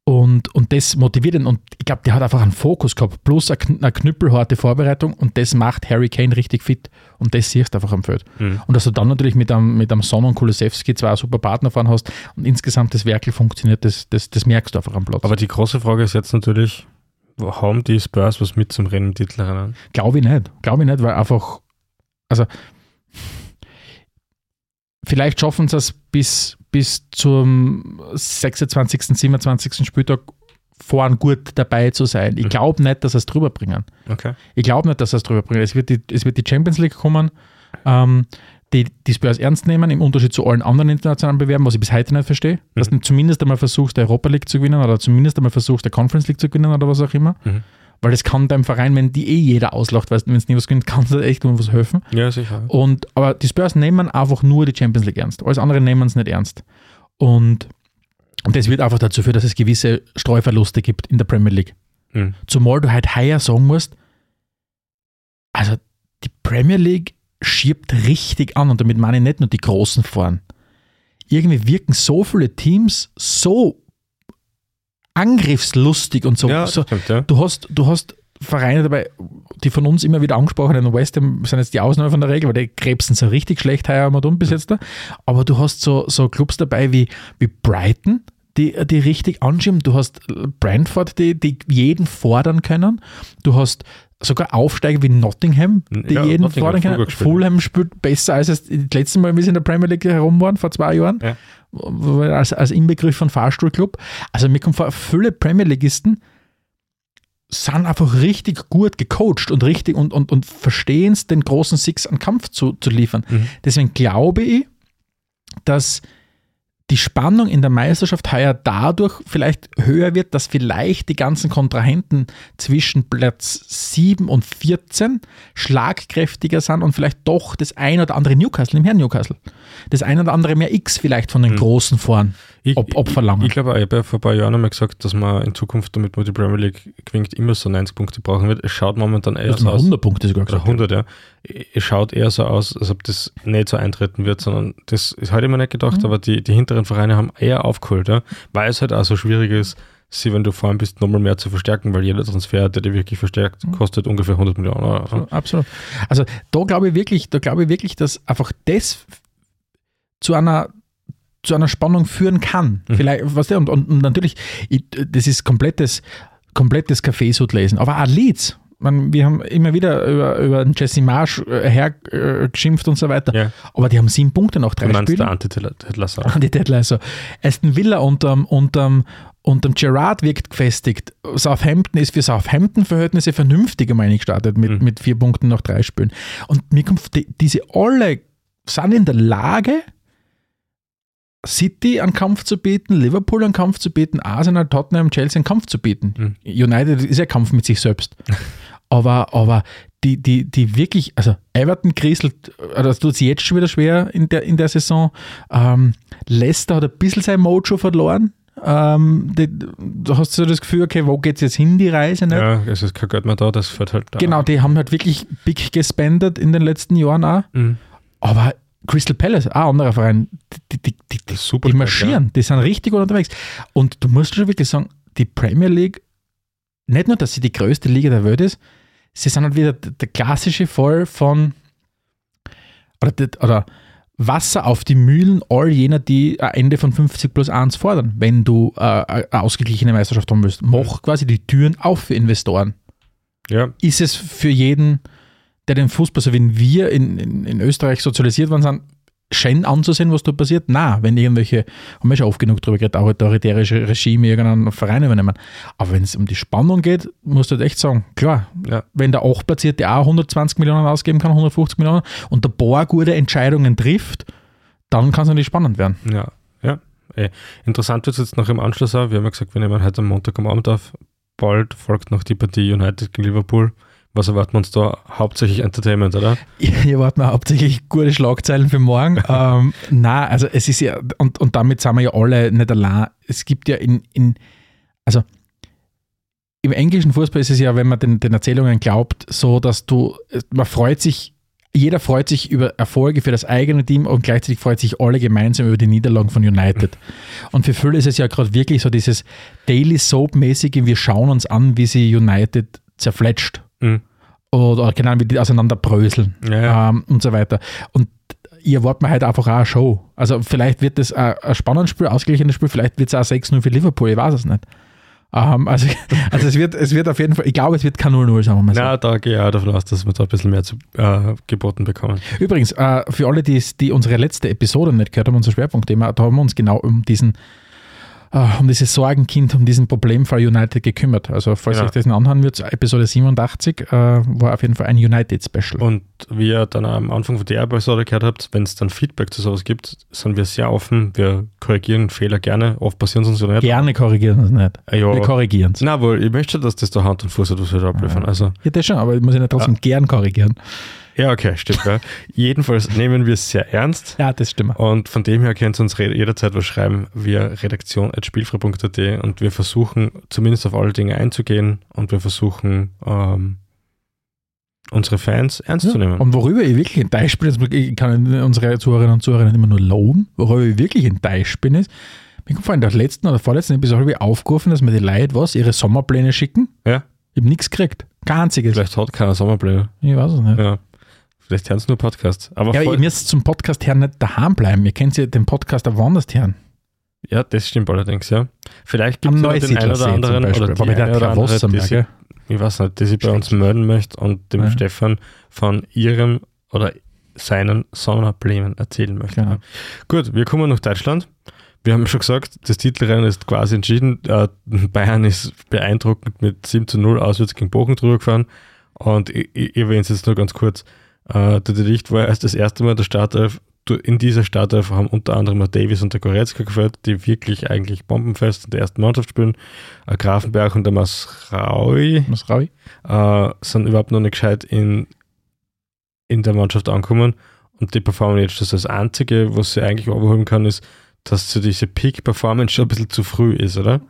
und, und das motiviert ihn. Und ich glaube, der hat einfach einen Fokus gehabt, plus eine, kn- eine knüppelharte Vorbereitung. Und das macht Harry Kane richtig fit. Und das siehst du einfach am Feld. Mhm. Und dass du dann natürlich mit einem, mit einem Son und Kulusewski zwei super Partner fahren hast und insgesamt das Werkel funktioniert, das, das, das merkst du einfach am Platz. Aber die große Frage ist jetzt natürlich, wo- haben die Spurs was mit zum Rennen im Titelrennen? Glaube ich nicht. Glaube ich nicht, weil einfach, also vielleicht schaffen sie es bis, bis zum 26., 27. Spieltag vorn gut dabei zu sein. Ich Mhm. glaube nicht, dass sie es drüber bringen. Okay. Ich glaube nicht, dass sie es drüber bringen. Es wird die, es wird die Champions League kommen, ähm, die, die Spurs ernst nehmen, im Unterschied zu allen anderen internationalen Bewerben, was ich bis heute nicht verstehe. Dass du zumindest einmal versuchst, der Europa League zu gewinnen oder zumindest einmal versuchst, der Conference League zu gewinnen oder was auch immer. Mhm. Weil das kann deinem Verein, wenn die eh jeder auslacht, weißt wenn es nie was gewinnt, kann es echt um was helfen. Ja, sicher. Und, aber die Spurs nehmen einfach nur die Champions League ernst. Alles andere nehmen es nicht ernst. Und, und das wird einfach dazu führen, dass es gewisse Streuverluste gibt in der Premier League. Mhm. Zumal du halt heuer sagen musst, also die Premier League schiebt richtig an und damit meine ich nicht nur die Großen vorn. Irgendwie wirken so viele Teams so angriffslustig und so. Ja, so stimmt, ja. du, hast, du hast Vereine dabei, die von uns immer wieder angesprochenen West Ham sind jetzt die Ausnahme von der Regel, weil die krebsen so richtig schlecht heuer mal um bis jetzt da. Aber du hast so, so Clubs dabei wie, wie Brighton, die, die richtig anschieben. Du hast Brentford, die, die jeden fordern können. Du hast sogar Aufsteiger wie Nottingham, die Ja, jeden Nottingham fordern können. Fulham spielt besser als es das letzte Mal, wie sie in der Premier League herum waren, vor zwei Jahren. Ja. Als, als Inbegriff von Fahrstuhlclub. Also mir kommt vor, viele Premier Leagueisten sind einfach richtig gut gecoacht und richtig und, und, und verstehen es, den großen Six an Kampf zu, zu liefern. Mhm. Deswegen glaube ich, dass die Spannung in der Meisterschaft heuer dadurch vielleicht höher wird, dass vielleicht die ganzen Kontrahenten zwischen Platz 7 und 14 schlagkräftiger sind und vielleicht doch das ein oder andere Newcastle, im Herrn Newcastle, das ein oder andere mehr X vielleicht von den Mhm. Großen vorn ob, ob verlangen. Ich, ich glaube, ich habe ja vor ein paar Jahren einmal gesagt, dass man in Zukunft, damit man die Premier League gewinnt, immer so 90 Punkte brauchen wird. Es schaut momentan eher aus. 100 Punkte sogar gesagt. 100, ja. Es schaut eher so aus, als ob das nicht so eintreten wird, sondern das ist heute immer nicht gedacht, Mhm. aber die, die hinteren Vereine haben eher aufgeholt, ja. Weil es halt auch so schwierig ist, sie, wenn du vor allem bist, nochmal mehr zu verstärken, weil jeder Transfer, der dich wirklich verstärkt, Mhm. kostet ungefähr 100 Millionen Euro. Absolut, absolut. Also da glaube ich wirklich, da glaube ich wirklich, dass einfach das zu einer zu einer Spannung führen kann. Mhm. Vielleicht, was der, und, und, und natürlich, ich, das ist komplettes, komplettes Kaffeesud lesen. Aber auch Leeds. Man, wir haben immer wieder über, über den Jesse Marsch äh, hergeschimpft und so weiter. Ja. Aber die haben sieben Punkte nach drei Du meinst Spielen. der Anti-Ted Die Deadline so. *laughs* Aston Villa unterm, unterm, unterm Gerard wirkt gefestigt. Southampton ist für Southampton-Verhältnisse vernünftig einmal gestartet mit, Mhm. mit vier Punkten nach drei Spielen. Und mir kommt die, diese alle sind in der Lage, City einen Kampf zu bieten, Liverpool einen Kampf zu bieten, Arsenal, Tottenham, Chelsea einen Kampf zu bieten. Mhm. United ist ja Kampf mit sich selbst. *laughs* aber, aber die, die, die wirklich, also Everton kriselt, das tut sich jetzt schon wieder schwer in der, in der Saison. Ähm, Leicester hat ein bisschen sein Mojo verloren. Ähm, die, du hast so das Gefühl, okay, wo geht es jetzt hin, die Reise? Nicht? Ja, es ist kein Geld mehr da, das fällt halt da. Genau, die haben halt wirklich big gespendet in den letzten Jahren auch. Mhm. Aber Crystal Palace, auch anderer Verein, die, die, die, die, Super die marschieren, die sind richtig gut unterwegs. Und du musst schon wirklich sagen, die Premier League, nicht nur, dass sie die größte Liga der Welt ist, sie sind halt wieder der, klassische Fall von oder, oder Wasser auf die Mühlen all jener, die ein Ende von 50 plus 1 fordern, wenn du äh, eine ausgeglichene Meisterschaft haben willst. Mach quasi die Türen auf für Investoren. Ja, ist es für jeden, der den Fußball, so wie wir in, in, in Österreich sozialisiert worden sind, schön anzusehen, was da passiert? Na, wenn irgendwelche, haben wir schon oft genug drüber geredet, autoritäre Regime irgendeinen Verein übernehmen. Aber wenn es um die Spannung geht, musst du halt echt sagen, klar, Ja. wenn der Achtplatzierte auch 120 Millionen ausgeben kann, 150 Millionen und der paar gute Entscheidungen trifft, dann kann es natürlich spannend werden. ja. ja. Eh. Interessant wird es jetzt noch im Anschluss auch. Wir haben ja gesagt, wir nehmen heute am Montag am Abend auf. Bald folgt noch die Partie United gegen Liverpool. Was erwarten wir uns da? Hauptsächlich Entertainment, oder? Hier warten wir hauptsächlich gute Schlagzeilen für morgen. *laughs* ähm, na, also es ist ja, und, und damit sind wir ja alle nicht allein. Es gibt ja in, in also im englischen Fußball ist es ja, wenn man den, den Erzählungen glaubt, so, dass du, man freut sich, jeder freut sich über Erfolge für das eigene Team und gleichzeitig freut sich alle gemeinsam über die Niederlagen von United. *laughs* Und für viele ist es ja gerade wirklich so dieses Daily Soap-mäßige, wir schauen uns an, wie sie United zerfletscht Mhm. oder genau wie die auseinanderbröseln Ja, ja. ähm, und so weiter. Und ihr erwartet mir halt einfach auch eine Show. Also vielleicht wird das ein, ein spannendes Spiel, ausgeglichenes Spiel, vielleicht wird es auch 6-0 für Liverpool, ich weiß es nicht. Ähm, also *laughs* also es, wird, es wird auf jeden Fall, ich glaube, es wird kein 0-0, sagen wir mal so. Na, da gehe ich auch davon aus, dass wir da ein bisschen mehr zu, äh, geboten bekommen. Übrigens, äh, für alle, die, die unsere letzte Episode nicht gehört haben, unser Schwerpunktthema, da haben wir uns genau um diesen äh, um dieses Sorgenkind, um diesen Problemfall United gekümmert. Also falls Ja. ihr euch das anhören wird, Episode 87 äh, war auf jeden Fall ein United-Special. Und wie ihr dann am Anfang von der Episode gehört habt, wenn es dann Feedback zu sowas gibt, sind wir sehr offen. Wir korrigieren Fehler gerne. Oft passieren sie uns ja nicht. Gerne korrigieren wir es nicht. Äh, ja. Wir korrigieren es. Na wohl, ich möchte dass das da Hand und Fuß hat, was wir da abliefern. Also, Ja, das schon, aber ich muss ja trotzdem gern korrigieren. Ja, okay, stimmt. Ja. Jedenfalls nehmen wir es sehr ernst. Ja, das stimmt. Und von dem her könnt ihr uns jederzeit was schreiben via redaktion.spielfrei.at und wir versuchen zumindest auf alle Dinge einzugehen und wir versuchen ähm, unsere Fans ernst zu nehmen. Und worüber ich wirklich enttäuscht bin, ich kann unsere Zuhörerinnen und Zuhörer immer nur loben, worüber ich wirklich enttäuscht bin, ist, mir kommt vor, in der letzten oder vorletzten Episode habe ich aufgerufen, dass mir die Leute was, ihre Sommerpläne schicken. Ja. Ich habe nichts gekriegt. Kein einziges. Vielleicht hat keiner Sommerpläne. Ich weiß es nicht. Ja, Ja. Vielleicht hören es nur Podcasts. Aber voll- ihr müsst zum Podcast her nicht daheim bleiben. Ihr könnt ja den Podcast auch woanders hören. Ja, das stimmt allerdings, ja. Vielleicht gibt es den einen oder anderen Beispiel. oder die eine oder Wasser andere, die ich weiß nicht, die sich bei uns melden möchte und dem Ja. Stefan von ihrem oder seinen Sommerplänen erzählen möchte. Genau. Gut, wir kommen nach Deutschland. Wir haben schon gesagt, das Titelrennen ist quasi entschieden. Äh, Bayern ist beeindruckend mit 7 zu 0 auswärts gegen Bochum drüber gefahren. Und ich, ich erwähne es jetzt nur ganz kurz. Äh, der Licht war erst das erste Mal der Startelf. In dieser Startelf haben unter anderem der Davis und der Goretzka geführt, die wirklich eigentlich bombenfest in der ersten Mannschaft spielen. Äh, Grafenberg und der Masraui Was Raui? äh, sind überhaupt noch nicht gescheit in, in der Mannschaft angekommen und die performen jetzt das als einzige, was sie eigentlich überholen kann, ist, dass so diese Peak-Performance schon ein bisschen zu früh ist, oder?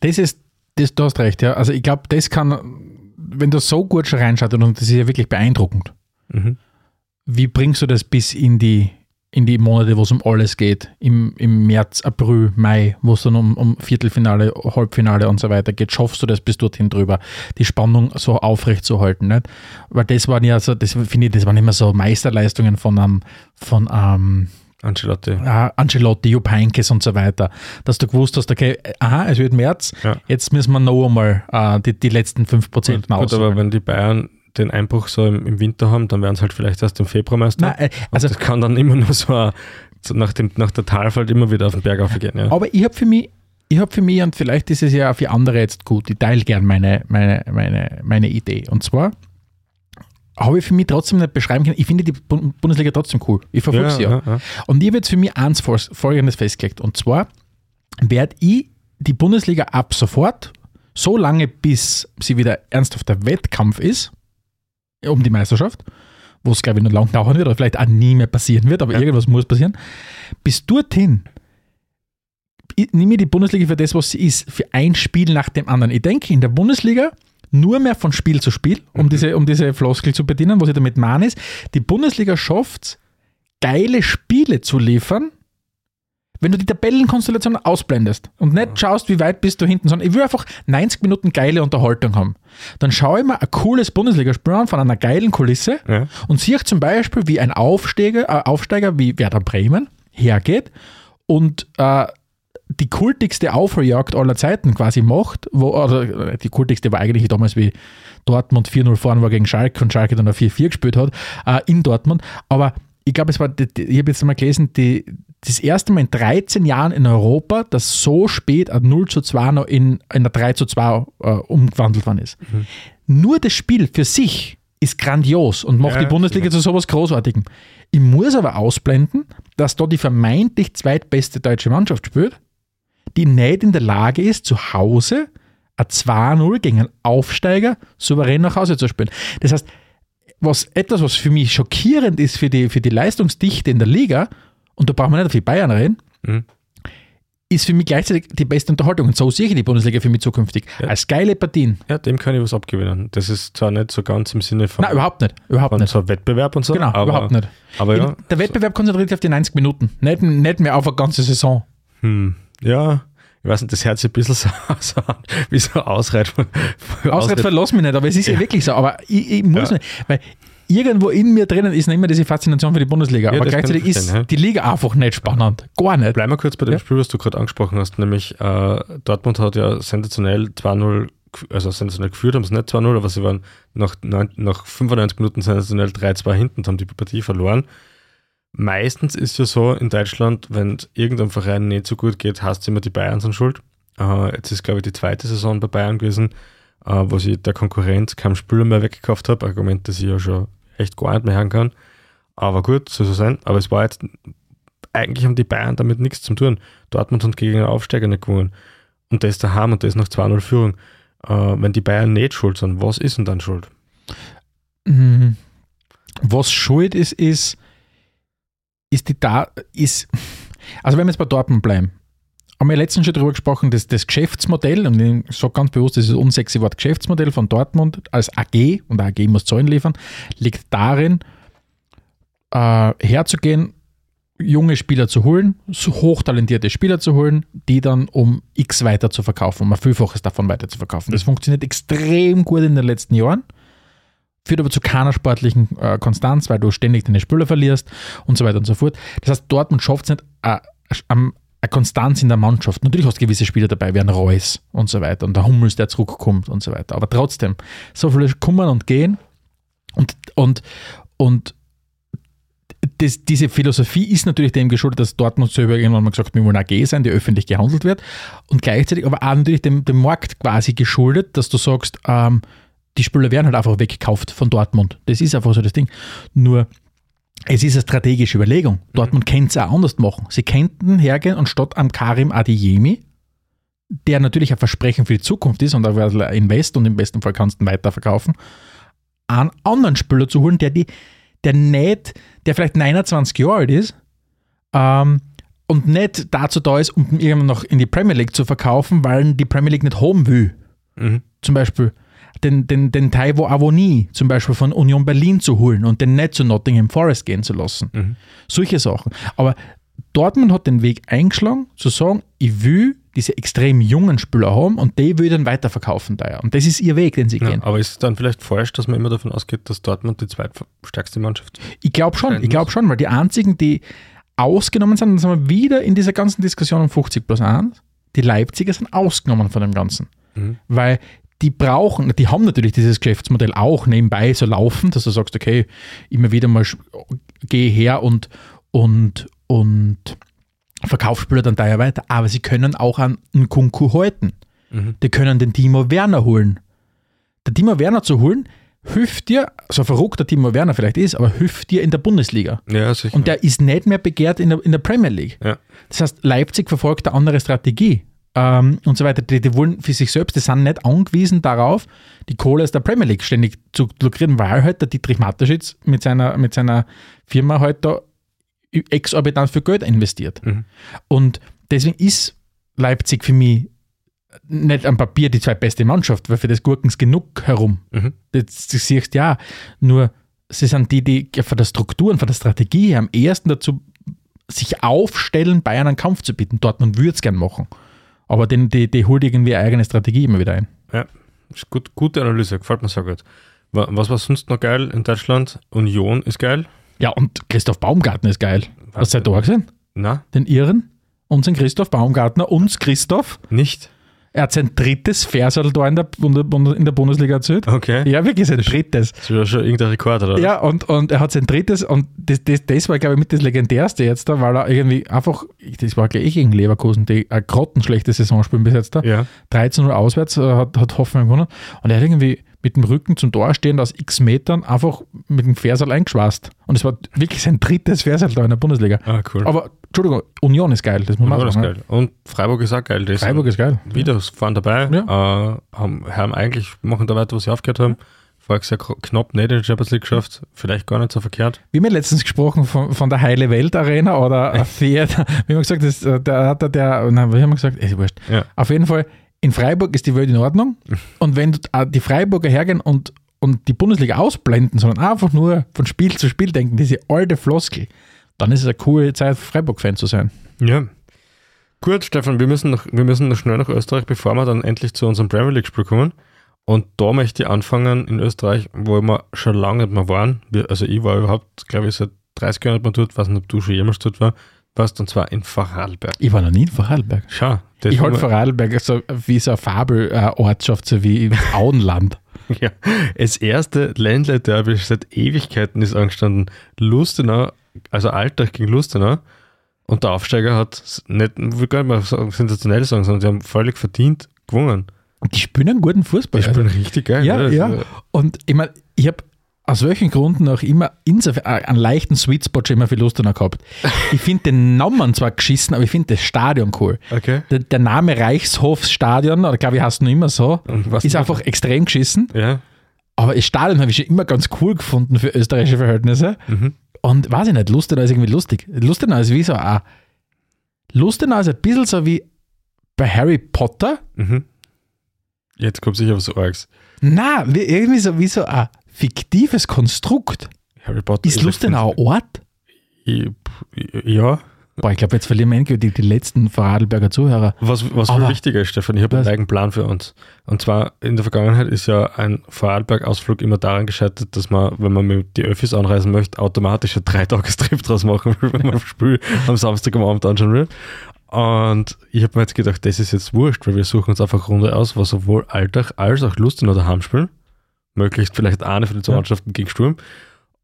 Das ist, das, du hast recht, ja. Also ich glaube, das kann, wenn du so gut schon reinschaut, und das ist ja wirklich beeindruckend, Mhm. wie bringst du das bis in die, in die Monate, wo es um alles geht? Im, im März, April, Mai, wo es dann um, um Viertelfinale, Halbfinale und so weiter geht. Schaffst du das bis dorthin drüber, die Spannung so aufrecht zu halten? Nicht? Weil das waren ja so, das finde ich, das waren immer so Meisterleistungen von einem, von einem Ancelotti. äh, Ancelotti, Jupp Heynckes und so weiter, dass du gewusst hast, okay, aha, es wird März, Ja. jetzt müssen wir noch einmal äh, die, die letzten 5% Gut, gut, aber wenn die Bayern den Einbruch so im, im Winter haben, dann werden sie halt vielleicht erst im Februar Meister. Nein, äh, also das kann dann immer nur so, ein- so nach, dem, nach der Talfahrt immer wieder auf den Berg aufgehen. Ja. aber ich habe für mich, ich habe für mich, und vielleicht ist es ja auch für andere jetzt gut, ich teile gern meine, meine, meine, meine Idee. Und zwar, habe ich für mich trotzdem nicht beschreiben können. Ich finde die Bu- Bundesliga trotzdem cool. Ich verfolge sie ja. ja. Und ich habe jetzt für mich eins Fol- Folgendes festgelegt. Und zwar werde ich die Bundesliga ab sofort, so lange bis sie wieder ernsthafter Wettkampf ist, um die Meisterschaft, wo es glaube ich noch lang dauern wird oder vielleicht auch nie mehr passieren wird, aber Ja. irgendwas muss passieren. Bis dorthin nehme ich die Bundesliga für das, was sie ist, für ein Spiel nach dem anderen. Ich denke in der Bundesliga nur mehr von Spiel zu Spiel, um, diese, um diese Floskel zu bedienen, was ich damit meine ist, die Bundesliga schafft es, geile Spiele zu liefern, wenn du die Tabellenkonstellation ausblendest und nicht schaust, wie weit bist du hinten, sondern ich will einfach 90 Minuten geile Unterhaltung haben. Dann schaue ich mir ein cooles Bundesligaspiel an von einer geilen Kulisse Ja. und sehe zum Beispiel, wie ein Aufsteiger, äh, Aufsteiger wie Werder Bremen hergeht und äh, die kultigste Aufholjagd aller Zeiten quasi macht, wo, oder äh, die kultigste war eigentlich damals, wie Dortmund 4-0 vorn war gegen Schalke und Schalke dann auf 4-4 gespielt hat, äh, in Dortmund. Aber ich glaube, es war, ich habe jetzt mal gelesen, die, das erste Mal in 13 Jahren in Europa, dass so spät ein 0 zu 2 noch in, in ein 3 zu 2 äh, umgewandelt worden ist. Nur das Spiel für sich ist grandios und macht Ja, die Bundesliga zu sowas Großartigem. Ich muss aber ausblenden, dass da die vermeintlich zweitbeste deutsche Mannschaft spielt, die nicht in der Lage ist, zu Hause ein 2-0 gegen einen Aufsteiger souverän nach Hause zu spielen. Das heißt, was, etwas, was für mich schockierend ist für die, für die Leistungsdichte in der Liga, und da brauchen wir nicht auf die Bayern reden, Mhm. ist für mich gleichzeitig die beste Unterhaltung. Und so sehe ich die Bundesliga für mich zukünftig. Ja. Als geile Partien. Ja, dem kann ich was abgewinnen. Das ist zwar nicht so ganz im Sinne von, Nein, überhaupt nicht. Überhaupt nicht. so Wettbewerb und so. Genau, aber, überhaupt nicht. Aber ja, Der Wettbewerb konzentriert sich auf die 90 Minuten, nicht, nicht mehr auf eine ganze Saison. hm, ja, ich weiß nicht, das hört sich ein bisschen so, *laughs* so an, wie so Ausreit von. Ausrede verlass mich nicht, aber es ist ja, wirklich so. Aber ich, ich muss Ja. nicht, weil irgendwo in mir drinnen ist immer diese Faszination für die Bundesliga. Ja, aber gleichzeitig ich ist ja. die Liga einfach nicht spannend. Gar nicht. Bleiben wir kurz bei dem Ja. Spiel, was du gerade angesprochen hast, nämlich äh, Dortmund hat ja sensationell 2-0, gef- also sensationell geführt, haben es nicht 2-0, aber sie waren nach, neun, nach 95 Minuten sensationell 3-2 hinten und haben die Partie verloren. Meistens ist ja so in Deutschland, wenn irgendein Verein nicht so gut geht, hast immer die Bayern sind schuld. Äh, jetzt ist, glaube ich, die zweite Saison bei Bayern gewesen, äh, wo sie der Konkurrenz keinen Spieler mehr weggekauft habe. Argument, das ich ja schon echt gar nicht mehr hören kann. Aber gut, soll so sein. Aber es war jetzt eigentlich haben die Bayern damit nichts zu tun. Dortmund hat gegen einen Aufsteiger nicht gewonnen. Und der ist daheim und der ist noch 2-0 Führung. Äh, wenn die Bayern nicht schuld sind, was ist denn dann schuld? Mhm. Was schuld ist, ist, ist die da, ist, also wenn wir jetzt bei Dortmund bleiben, haben wir letztens schon darüber gesprochen, dass das Geschäftsmodell, und ich sage ganz bewusst, das ist das unsexy Wort, Geschäftsmodell von Dortmund als AG, und AG muss Zahlen liefern, liegt darin, äh, herzugehen, junge Spieler zu holen, so hochtalentierte Spieler zu holen, die dann um X weiter zu verkaufen, um ein Vielfaches davon weiter zu verkaufen. Das funktioniert extrem gut in den letzten Jahren führt aber zu keiner sportlichen äh, Konstanz, weil du ständig deine Spieler verlierst und so weiter und so fort. Das heißt, Dortmund schafft es nicht, äh, am- eine Konstanz in der Mannschaft. Natürlich hast du gewisse Spieler dabei, wie ein Reus und so weiter und der Hummels, der zurückkommt und so weiter. Aber trotzdem, so viele kommen und gehen und, und, und das, diese Philosophie ist natürlich dem geschuldet, dass Dortmund selber irgendwann mal gesagt hat, wir wollen AG sein, die öffentlich gehandelt wird und gleichzeitig aber auch natürlich dem, dem Markt quasi geschuldet, dass du sagst, ähm, die Spieler werden halt einfach weggekauft von Dortmund. Das ist einfach so das Ding. Nur, es ist eine strategische Überlegung. Dortmund könnte es auch anders machen. Sie könnten hergehen und statt am Karim Adeyemi, der natürlich ein Versprechen für die Zukunft ist und ein Invest und im besten Fall kannst du ihn weiterverkaufen, einen anderen Spieler zu holen, der, die, der nicht, der vielleicht 29 Jahre alt ist ähm, und nicht dazu da ist, um ihn irgendwann noch in die Premier League zu verkaufen, weil die Premier League nicht haben will Mhm. zum Beispiel den, den, den Taiwo Avoni zum Beispiel von Union Berlin zu holen und den nicht zu Nottingham Forest gehen zu lassen. Mhm. Solche Sachen. Aber Dortmund hat den Weg eingeschlagen, zu sagen, ich will diese extrem jungen Spieler haben und die will ich dann weiterverkaufen daher. Und das ist ihr Weg, den sie Ja, gehen. aber ist es dann vielleicht falsch, dass man immer davon ausgeht, dass Dortmund die zweitstärkste Mannschaft ist? Ich glaube schon, ich glaube schon, weil die einzigen, die ausgenommen sind, dann sind wir wieder in dieser ganzen Diskussion um 50 plus 1, die Leipziger sind ausgenommen von dem Ganzen. Mhm. Weil die brauchen, die haben natürlich dieses Geschäftsmodell auch nebenbei so laufen, dass du sagst, okay, immer wieder mal gehe her und, und, und Verkaufsspieler dann daher weiter, aber sie können auch an einen Kunku halten. Mhm. Die können den Timo Werner holen. Der Timo Werner zu holen, hilft dir, so verrückt der Timo Werner vielleicht ist, aber hilft dir in der Bundesliga. Ja, sicher. Und der ist nicht mehr begehrt in der, in der Premier League. ja. Das heißt, Leipzig verfolgt eine andere Strategie ähm, und so weiter. Die, die wollen für sich selbst, die sind nicht angewiesen darauf, die Kohle aus der Premier League ständig zu lukrieren, weil halt der Dietrich Mateschitz mit seiner, mit seiner Firma halt da exorbitant viel Geld investiert. Mhm. Und deswegen ist Leipzig für mich nicht am Papier die zweitbeste Mannschaft, weil für das Gurkens genug herum. Mhm. Das, das siehst ja. Nur sie sind die, die von der Struktur und von der Strategie am ehesten dazu sich aufstellen, Bayern einen Kampf zu bieten. Dortmund würde es gern machen. Aber den, die, die holt irgendwie eine eigene Strategie immer wieder ein. Ja, ist gut, gute Analyse, gefällt mir sehr gut. Wa- Was war sonst noch geil in Deutschland? Union ist geil. Ja, und Christoph Baumgartner ist geil. Hast du da gesehen? Na, Den Iren, unseren Christoph Baumgartner, uns Christoph. nicht? Er hat sein drittes Versal da in der, in der Bundesliga erzählt. Okay. Ja, wirklich sein drittes. Das ist ja schon irgendein Rekord, oder? Ja, und, und er hat sein drittes, und das, das, das war, glaube ich, mit das Legendärste jetzt da, weil er irgendwie einfach, das war gleich gegen Leverkusen, die eine grottenschlechte Saison spielen bis jetzt da. Ja. 13-0 auswärts äh, hat, hat Hoffenheim gewonnen. Und er hat irgendwie mit dem Rücken zum Tor stehend aus x Metern einfach mit dem Versal eingeschwast. Und es war wirklich sein drittes Versal da in der Bundesliga. Ah, cool. Aber, Entschuldigung, Union ist geil, das muss man Union ist sagen. ne? geil. Und Freiburg ist auch geil. Sind Freiburg ist geil. wieder fahren dabei. Äh, haben, haben eigentlich, machen da weiter, was sie aufgehört haben. Voriges Jahr kro- knapp nicht in die Champions League geschafft. Vielleicht gar nicht so verkehrt. Wir haben ja letztens gesprochen von, von der Heile Welt Arena oder Theater. Wir haben gesagt, das, äh, der hat der, der, nein, wir haben gesagt, ist wurscht. Ja. Auf jeden Fall, in Freiburg ist die Welt in Ordnung. Und wenn äh, die Freiburger hergehen und, und die Bundesliga ausblenden, sondern einfach nur von Spiel zu Spiel denken, diese alte Floskel, dann ist es eine coole Zeit, Freiburg-Fan zu sein. Ja. Gut, Stefan, wir müssen, noch, wir müssen noch schnell nach Österreich, bevor wir dann endlich zu unserem Premier League-Spiel kommen. Und da möchte ich anfangen in Österreich, wo wir schon lange nicht mehr waren. Wir, also ich war überhaupt, glaube ich, seit 30 Jahren nicht mehr dort, weiß nicht, ob du schon jemals dort war, warst, und zwar in Vorarlberg. Ich war noch nie in Vorarlberg. Schau, Ich halte Vorarlberg so wie so eine Fabelortschaft, so wie das *laughs* Auenland. Ja, das erste Ländle-Derby seit Ewigkeiten ist angestanden. Lustenau, also Alltag gegen Lustenau. Und der Aufsteiger hat nicht, ich will gar nicht mal sensationell sagen, sondern sie haben völlig verdient gewonnen. Und die spielen einen guten Fußball. Die spielen richtig geil. Ja, ne? ja. Also, Und ich meine, ich habe aus welchen Gründen auch immer insofern äh, einen leichten Sweet Spot schon immer für Lustenau gehabt. *laughs* Ich finde den Namen zwar geschissen, aber ich finde das Stadion cool. Okay. Der, der Name Reichshofsstadion, oder glaube ich, heißt noch immer so, ist einfach extrem geschissen. Ja. Aber das Stadion habe ich schon immer ganz cool gefunden für österreichische Verhältnisse. Mhm. Und weiß ich nicht, Lustenau ist irgendwie lustig. Lustenau ist wie so ein. Lustenau ist ein bisschen so wie bei Harry Potter. Mhm. Jetzt kommt sicher was Orgs. Na, wie, irgendwie so wie so ein fiktives Konstrukt. Harry Potter. Ist Lustenau ein Ort? Ja. Boah, ich glaube, jetzt verlieren wir endgültig die letzten Vorarlberger Zuhörer. Was, was Aber- viel wichtiger ist, Stefan, ich habe einen Was? eigenen Plan für uns. Und zwar in der Vergangenheit ist ja ein Vorarlberg-Ausflug immer daran gescheitert, dass man, wenn man mit die Öffis anreisen möchte, automatisch einen Dreitagestrip draus machen will, *laughs* wenn man das Spiel am Samstag am Abend anschauen will. Und ich habe mir jetzt gedacht, das ist jetzt wurscht, weil wir suchen uns einfach Runde aus, wo sowohl Alltag als auch Lustenau daheim spielen. Möglichst vielleicht eine von den zwei. Mannschaften gegen Sturm.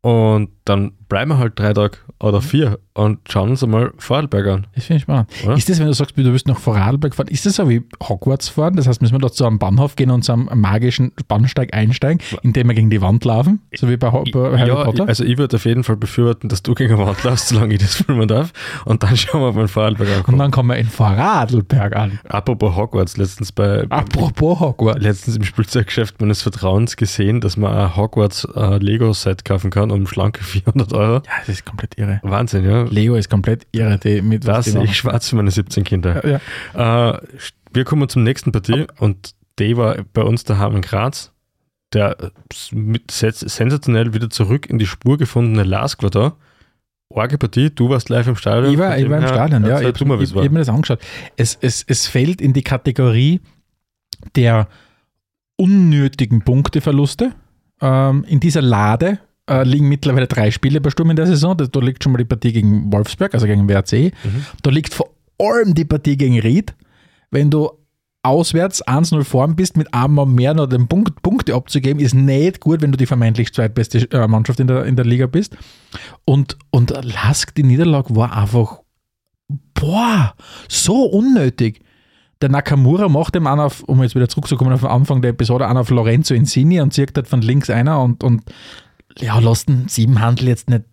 Und dann bleiben wir halt drei Tage oder vier und schauen uns einmal Vorarlberg an. Das finde ich spannend. Oder? Ist das, wenn du sagst, du willst nach Vorarlberg fahren, ist das so wie Hogwarts fahren? Das heißt, müssen wir da zu einem Bahnhof gehen und zu einem magischen Bahnsteig einsteigen, indem wir gegen die Wand laufen? So wie bei, Ho- bei Harry ja, Potter? also ich würde auf jeden Fall befürworten, dass du gegen eine Wand laufst, solange ich das filmen darf. Und dann schauen wir mal in Vorarlberg und ankommen. dann kommen wir in Vorarlberg an. Apropos Hogwarts, letztens bei Apropos Hogwarts. letztens im Spielzeuggeschäft meines Vertrauens gesehen, dass man ein Hogwarts äh, Lego-Set kaufen kann um schlanke *laughs* 400 Euro. Ja, das ist komplett irre. Wahnsinn, ja. Leo ist komplett irre. Die, mit was Das die ich schwarz für meine 17 Kinder. Ja, ja. Äh, wir kommen zum nächsten Partie und die war bei uns daheim in Graz. Der äh, mit sens- sensationell wieder zurück in die Spur gefundene Lask war da. Orge Partie, du warst live im Stadion. Ich war, ich war im Stadion, ja. Ich, mal, ich, ich habe mir das angeschaut. Es, es, es fällt in die Kategorie der unnötigen Punkteverluste. Ähm, in dieser Lade äh, liegen mittlerweile drei Spiele bei Sturm in der Saison. Da, da liegt schon mal die Partie gegen Wolfsberg, also gegen WRC. Mhm. Da liegt vor allem die Partie gegen Ried. Wenn du auswärts 1-0 vorn bist, mit einmal mehr noch den Punkt, Punkte abzugeben, ist nicht gut, wenn du die vermeintlich zweitbeste äh, Mannschaft in der, in der Liga bist. Und, und Lask, die Niederlage war einfach, boah, so unnötig. der Nakamura macht dem einen auf, um jetzt wieder zurückzukommen auf den Anfang der Episode, einen auf Lorenzo Insigne und zieht halt von links einer und, und ja, lässt den Siebenhandel jetzt nicht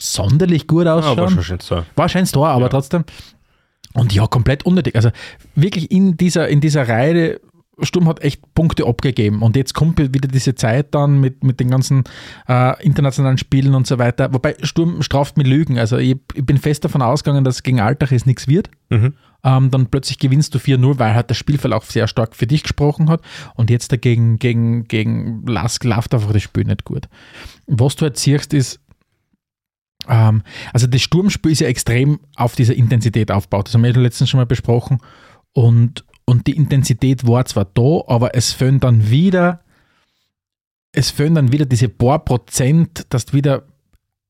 sonderlich gut Ja, ausschauen. aber schon schön so. War ein schönes Tor, aber Ja. trotzdem. Und ja, komplett unnötig. Also wirklich in dieser, in dieser Reihe, Sturm hat echt Punkte abgegeben. Und jetzt kommt wieder diese Zeit dann mit, mit den ganzen äh, internationalen Spielen und so weiter. Wobei Sturm straft mit Lügen. Also ich, ich bin fest davon ausgegangen, dass gegen Alltag es nichts wird. Mhm. Ähm, dann plötzlich gewinnst du 4-0, weil halt der Spielverlauf sehr stark für dich gesprochen hat. Und jetzt dagegen gegen, gegen Lask läuft einfach das Spiel nicht gut. Was du halt siehst, ist, ähm, also das Sturmspiel ist ja extrem auf dieser Intensität aufgebaut. Das haben wir ja letztens schon mal besprochen. Und, und die Intensität war zwar da, aber es fehlen dann wieder, es fehlen dann wieder diese paar Prozent, dass du wieder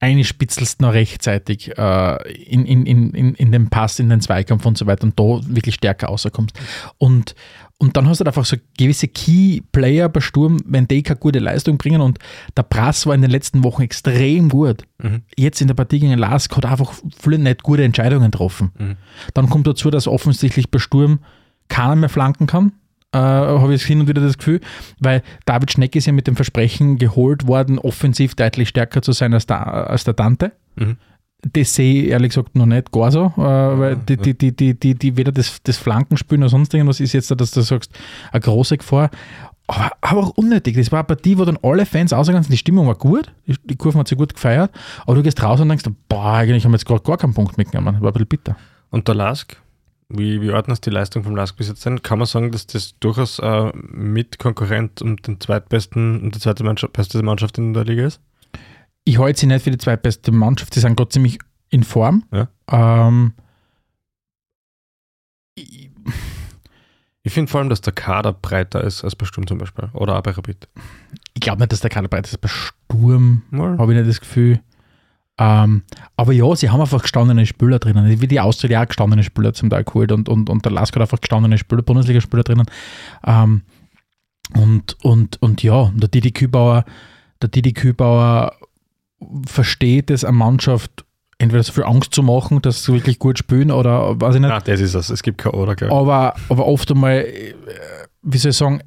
einspitzelst noch rechtzeitig äh, in, in, in, in, den Pass, in den Zweikampf und so weiter und da wirklich stärker rauskommst. Und, und dann hast du halt einfach so gewisse Key-Player bei Sturm, wenn die keine gute Leistung bringen und der Prass war in den letzten Wochen extrem gut. Mhm. Jetzt in der Partie gegen Lask hat er einfach viele nicht gute Entscheidungen getroffen. Mhm. Dann kommt dazu, dass offensichtlich bei Sturm keiner mehr flanken kann. Äh, habe ich hin und wieder das Gefühl, weil David Schneck ist ja mit dem Versprechen geholt worden, offensiv deutlich stärker zu sein als der, als der Dante. Mhm. Das sehe ich ehrlich gesagt noch nicht gar so, äh, weil die, die, die, die, die, die weder das, das Flankenspiel noch sonst irgendwas ist jetzt, dass du sagst, eine große Gefahr. Aber, aber auch unnötig. Das war eine Partie, wo dann alle Fans ausgegangen sind. Die Stimmung war gut, die, die Kurven hat sich gut gefeiert, aber du gehst raus und denkst, boah, eigentlich haben wir jetzt gerade gar keinen Punkt mitgenommen. War ein bisschen bitter. Und der Lask, wie, wie ordnest die Leistung vom Lask bis jetzt ein? Kann man sagen, dass das durchaus äh, mit Konkurrent um den zweitbesten und die zweite Mannschaft, beste Mannschaft in der Liga ist? Ich halte sie nicht für die zweitbeste Mannschaft, sie sind gerade ziemlich in Form. Ja. Ähm, ich- Ich finde vor allem, dass der Kader breiter ist als bei Sturm zum Beispiel. Oder auch bei Rapid. ich glaube nicht, dass der Kader breit ist. Bei Sturm habe ich nicht das Gefühl. Ähm, aber ja, sie haben einfach gestandene Spieler drinnen. Wie die Austria auch gestandene Spieler zum Teil geholt und, und, und der Lask hat einfach gestandene Spieler, Bundesligaspieler drinnen. Ähm, und, und, und ja, der Didi Kübauer, der Didi Kübauer versteht es, eine Mannschaft entweder so viel Angst zu machen, dass sie wirklich gut spielen oder weiß ich nicht. Ah, das ist es. Es gibt kein Oder, gell? Aber, aber oft einmal, äh, wie soll ich sagen,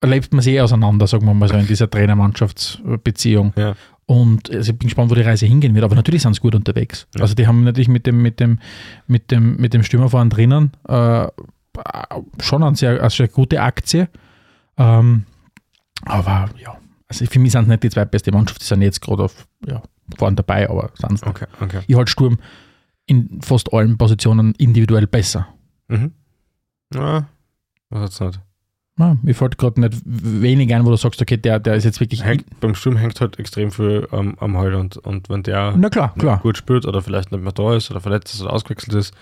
erlebt man sich eh auseinander, sagen wir mal so, in dieser Trainer-Mannschaftsbeziehung. Ja. Und also ich bin gespannt, wo die Reise hingehen wird. Aber natürlich sind sie gut unterwegs. Ja. Also die haben natürlich mit dem, mit dem, mit dem, mit dem Stürmer vorne drinnen äh, schon eine sehr, eine sehr gute Aktie. Ähm, aber ja, also für mich sind es nicht die zweitbeste Mannschaft, die sind jetzt gerade auf, ja, vorne dabei, aber sonst nicht. Okay, okay. Ich halte Sturm in fast allen Positionen individuell besser. Mhm. Ja, was hat's nicht. Ja, mir fällt gerade nicht wenig ein, wo du sagst, okay, der, der ist jetzt wirklich. Hängt, beim Sturm hängt halt extrem viel ähm, am Heuland. Und wenn der Na klar, klar. gut spielt oder vielleicht nicht mehr da ist oder verletzt ist oder ausgewechselt ist,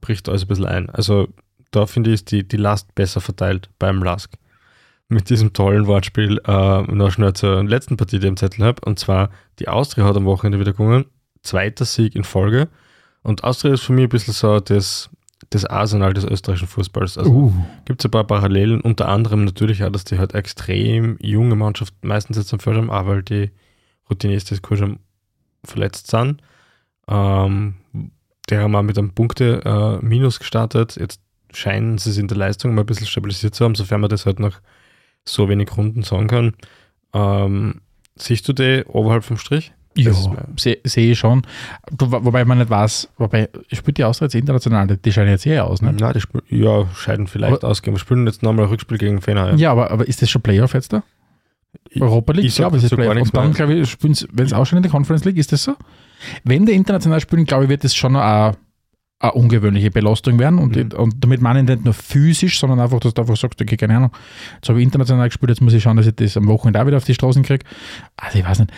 bricht alles ein bisschen ein. Also da finde ich, ist die, die Last besser verteilt beim Lask. Mit diesem tollen Wortspiel äh, noch schnell zur letzten Partie, die ich im Zettel habe. Und zwar, die Austria hat am Wochenende wieder gewonnen. Zweiter Sieg in Folge. Und Austria ist für mich ein bisschen so das, das Arsenal des österreichischen Fußballs. Also Uh, gibt es ein paar Parallelen, unter anderem natürlich auch, dass die halt extrem junge Mannschaft meistens jetzt am haben, auch weil die Routiniers des Kurs schon verletzt sind. Ähm, die haben auch mit einem Punkte äh, Minus gestartet. Jetzt scheinen sie es in der Leistung mal ein bisschen stabilisiert zu haben, sofern man das halt nach so wenig Runden sagen kann. Ähm, siehst du die oberhalb vom Strich? Ja, sehe seh ich schon. Du, wo- wobei man nicht weiß, wobei spielt die Austria jetzt international, die- scheinen jetzt eh aus, ne? Nein, die spiel- ja, scheiden vielleicht Aber- ausgehen. Wir spielen jetzt nochmal ein Rückspiel gegen Fener. Ja, aber, aber ist das schon Playoff jetzt da? Ich- Europa League? ich glaube, es ist Playoff. Und dann, glaube ich, wenn es auch schon in der Conference League, ist das so? Wenn die international spielen, glaube ich, wird das schon eine, eine ungewöhnliche Belastung werden. Und, Mhm. und damit meine ich nicht nur physisch, sondern einfach, dass du einfach sagst, okay, keine Ahnung, jetzt habe ich international gespielt, jetzt muss ich schauen, dass ich das am Wochenende auch wieder auf die Straßen kriege. Also ich weiß nicht.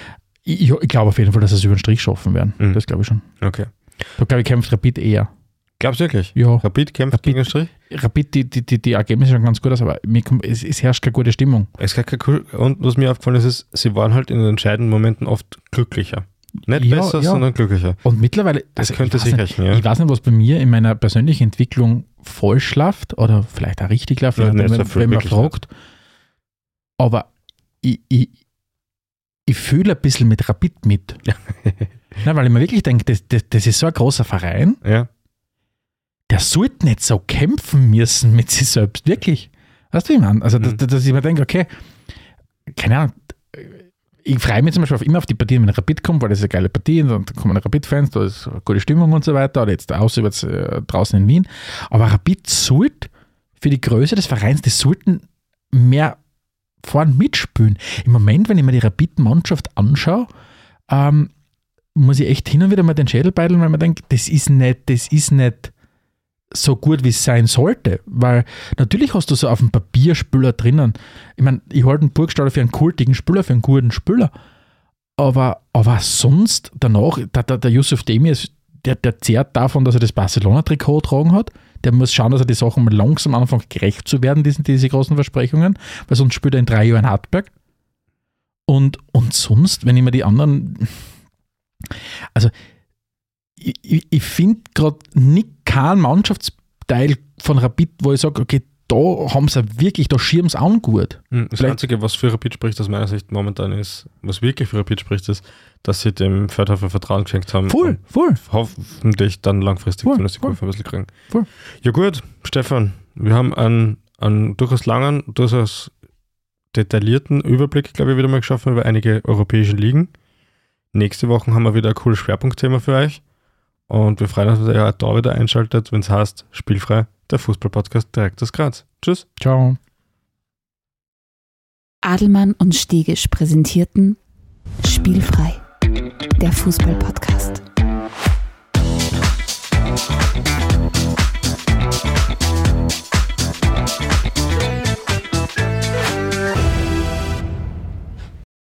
Ich, ich, glaube auf jeden Fall, dass sie es über den Strich schaffen werden. Mhm. Das glaube ich schon. Okay. Da glaube ich, kämpft Rapid eher. Glaubst du wirklich? Ja, Rapid kämpft Rapid- gegen den Strich? Rapid, die, die, die, die Ergebnisse schauen ganz gut aus, aber mir es, es herrscht keine gute Stimmung. Es ist kein cool. Und was mir aufgefallen ist, ist, sie waren halt in den entscheidenden Momenten oft glücklicher. Nicht Ja, besser, ja. sondern glücklicher. Und mittlerweile, Das also könnte sich rechnen, ja. Ich weiß nicht, was bei mir in meiner persönlichen Entwicklung falsch läuft oder vielleicht auch richtig läuft, Ja, wenn, wenn, wenn man fragt. Aber ich, ich, ich fühle ein bisschen mit Rapid mit. *laughs* Nein, weil ich mir wirklich denke, das, das, das ist so ein großer Verein, Ja, der sollte nicht so kämpfen müssen mit sich selbst, wirklich. Weißt du, wie ich meine? Also, Mhm. dass, dass ich mir denke, okay, keine Ahnung, ich freue mich zum Beispiel auf, immer auf die Partien, wenn Rapid kommt, weil das ist eine geile Partie und dann kommen Rapid-Fans, da ist eine gute Stimmung und so weiter, oder jetzt auswärts äh, draußen in Wien. Aber Rapid sollte für die Größe des Vereins, die sollten mehr vorn mitspielen. Im Moment, wenn ich mir die Rapid-Mannschaft anschaue, ähm, muss ich echt hin und wieder mal den Schädel beideln, weil man denkt, das ist nicht, das ist nicht so gut, wie es sein sollte. Weil natürlich hast du so auf dem Papier Spieler drinnen. Ich meine, ich halte einen Burgstaller für einen kultigen Spieler, für einen guten Spieler. Aber, aber sonst danach, der, der, der Yusuf Demi, ist, der, der zehrt davon, dass er das Barcelona-Trikot tragen hat. Der muss schauen, dass er die Sachen mal langsam anfängt, gerecht zu werden, diesen, diese großen Versprechungen, weil sonst spielt er in drei Jahren Hartberg. Und, und sonst, wenn ich mir die anderen. Also, ich, ich, ich finde gerade nicht keinen Mannschaftsteil von Rapid, wo ich sage, okay, da haben sie wirklich, da schirmen sie an gut. Hm, Das Vielleicht- Einzige, was für Rapid spricht, aus meiner Sicht momentan ist, was wirklich für Rapid spricht, ist, dass sie dem Feldhofer Vertrauen geschenkt haben. Voll, voll. Hoffentlich dann langfristig Voll, zumindest die. Kurve ein bisschen kriegen. Voll. Ja gut, Stefan, wir haben einen, einen durchaus langen, durchaus detaillierten Überblick, glaube ich, wieder mal geschaffen über einige europäische Ligen. Nächste Woche haben wir wieder ein cooles Schwerpunktthema für euch. Und wir freuen uns, dass ihr auch da wieder einschaltet, wenn es heißt, spielfrei, der Fußballpodcast direkt aus Graz. Tschüss. Ciao. Adelmann und Stegisch präsentierten Spielfrei, der Fußballpodcast.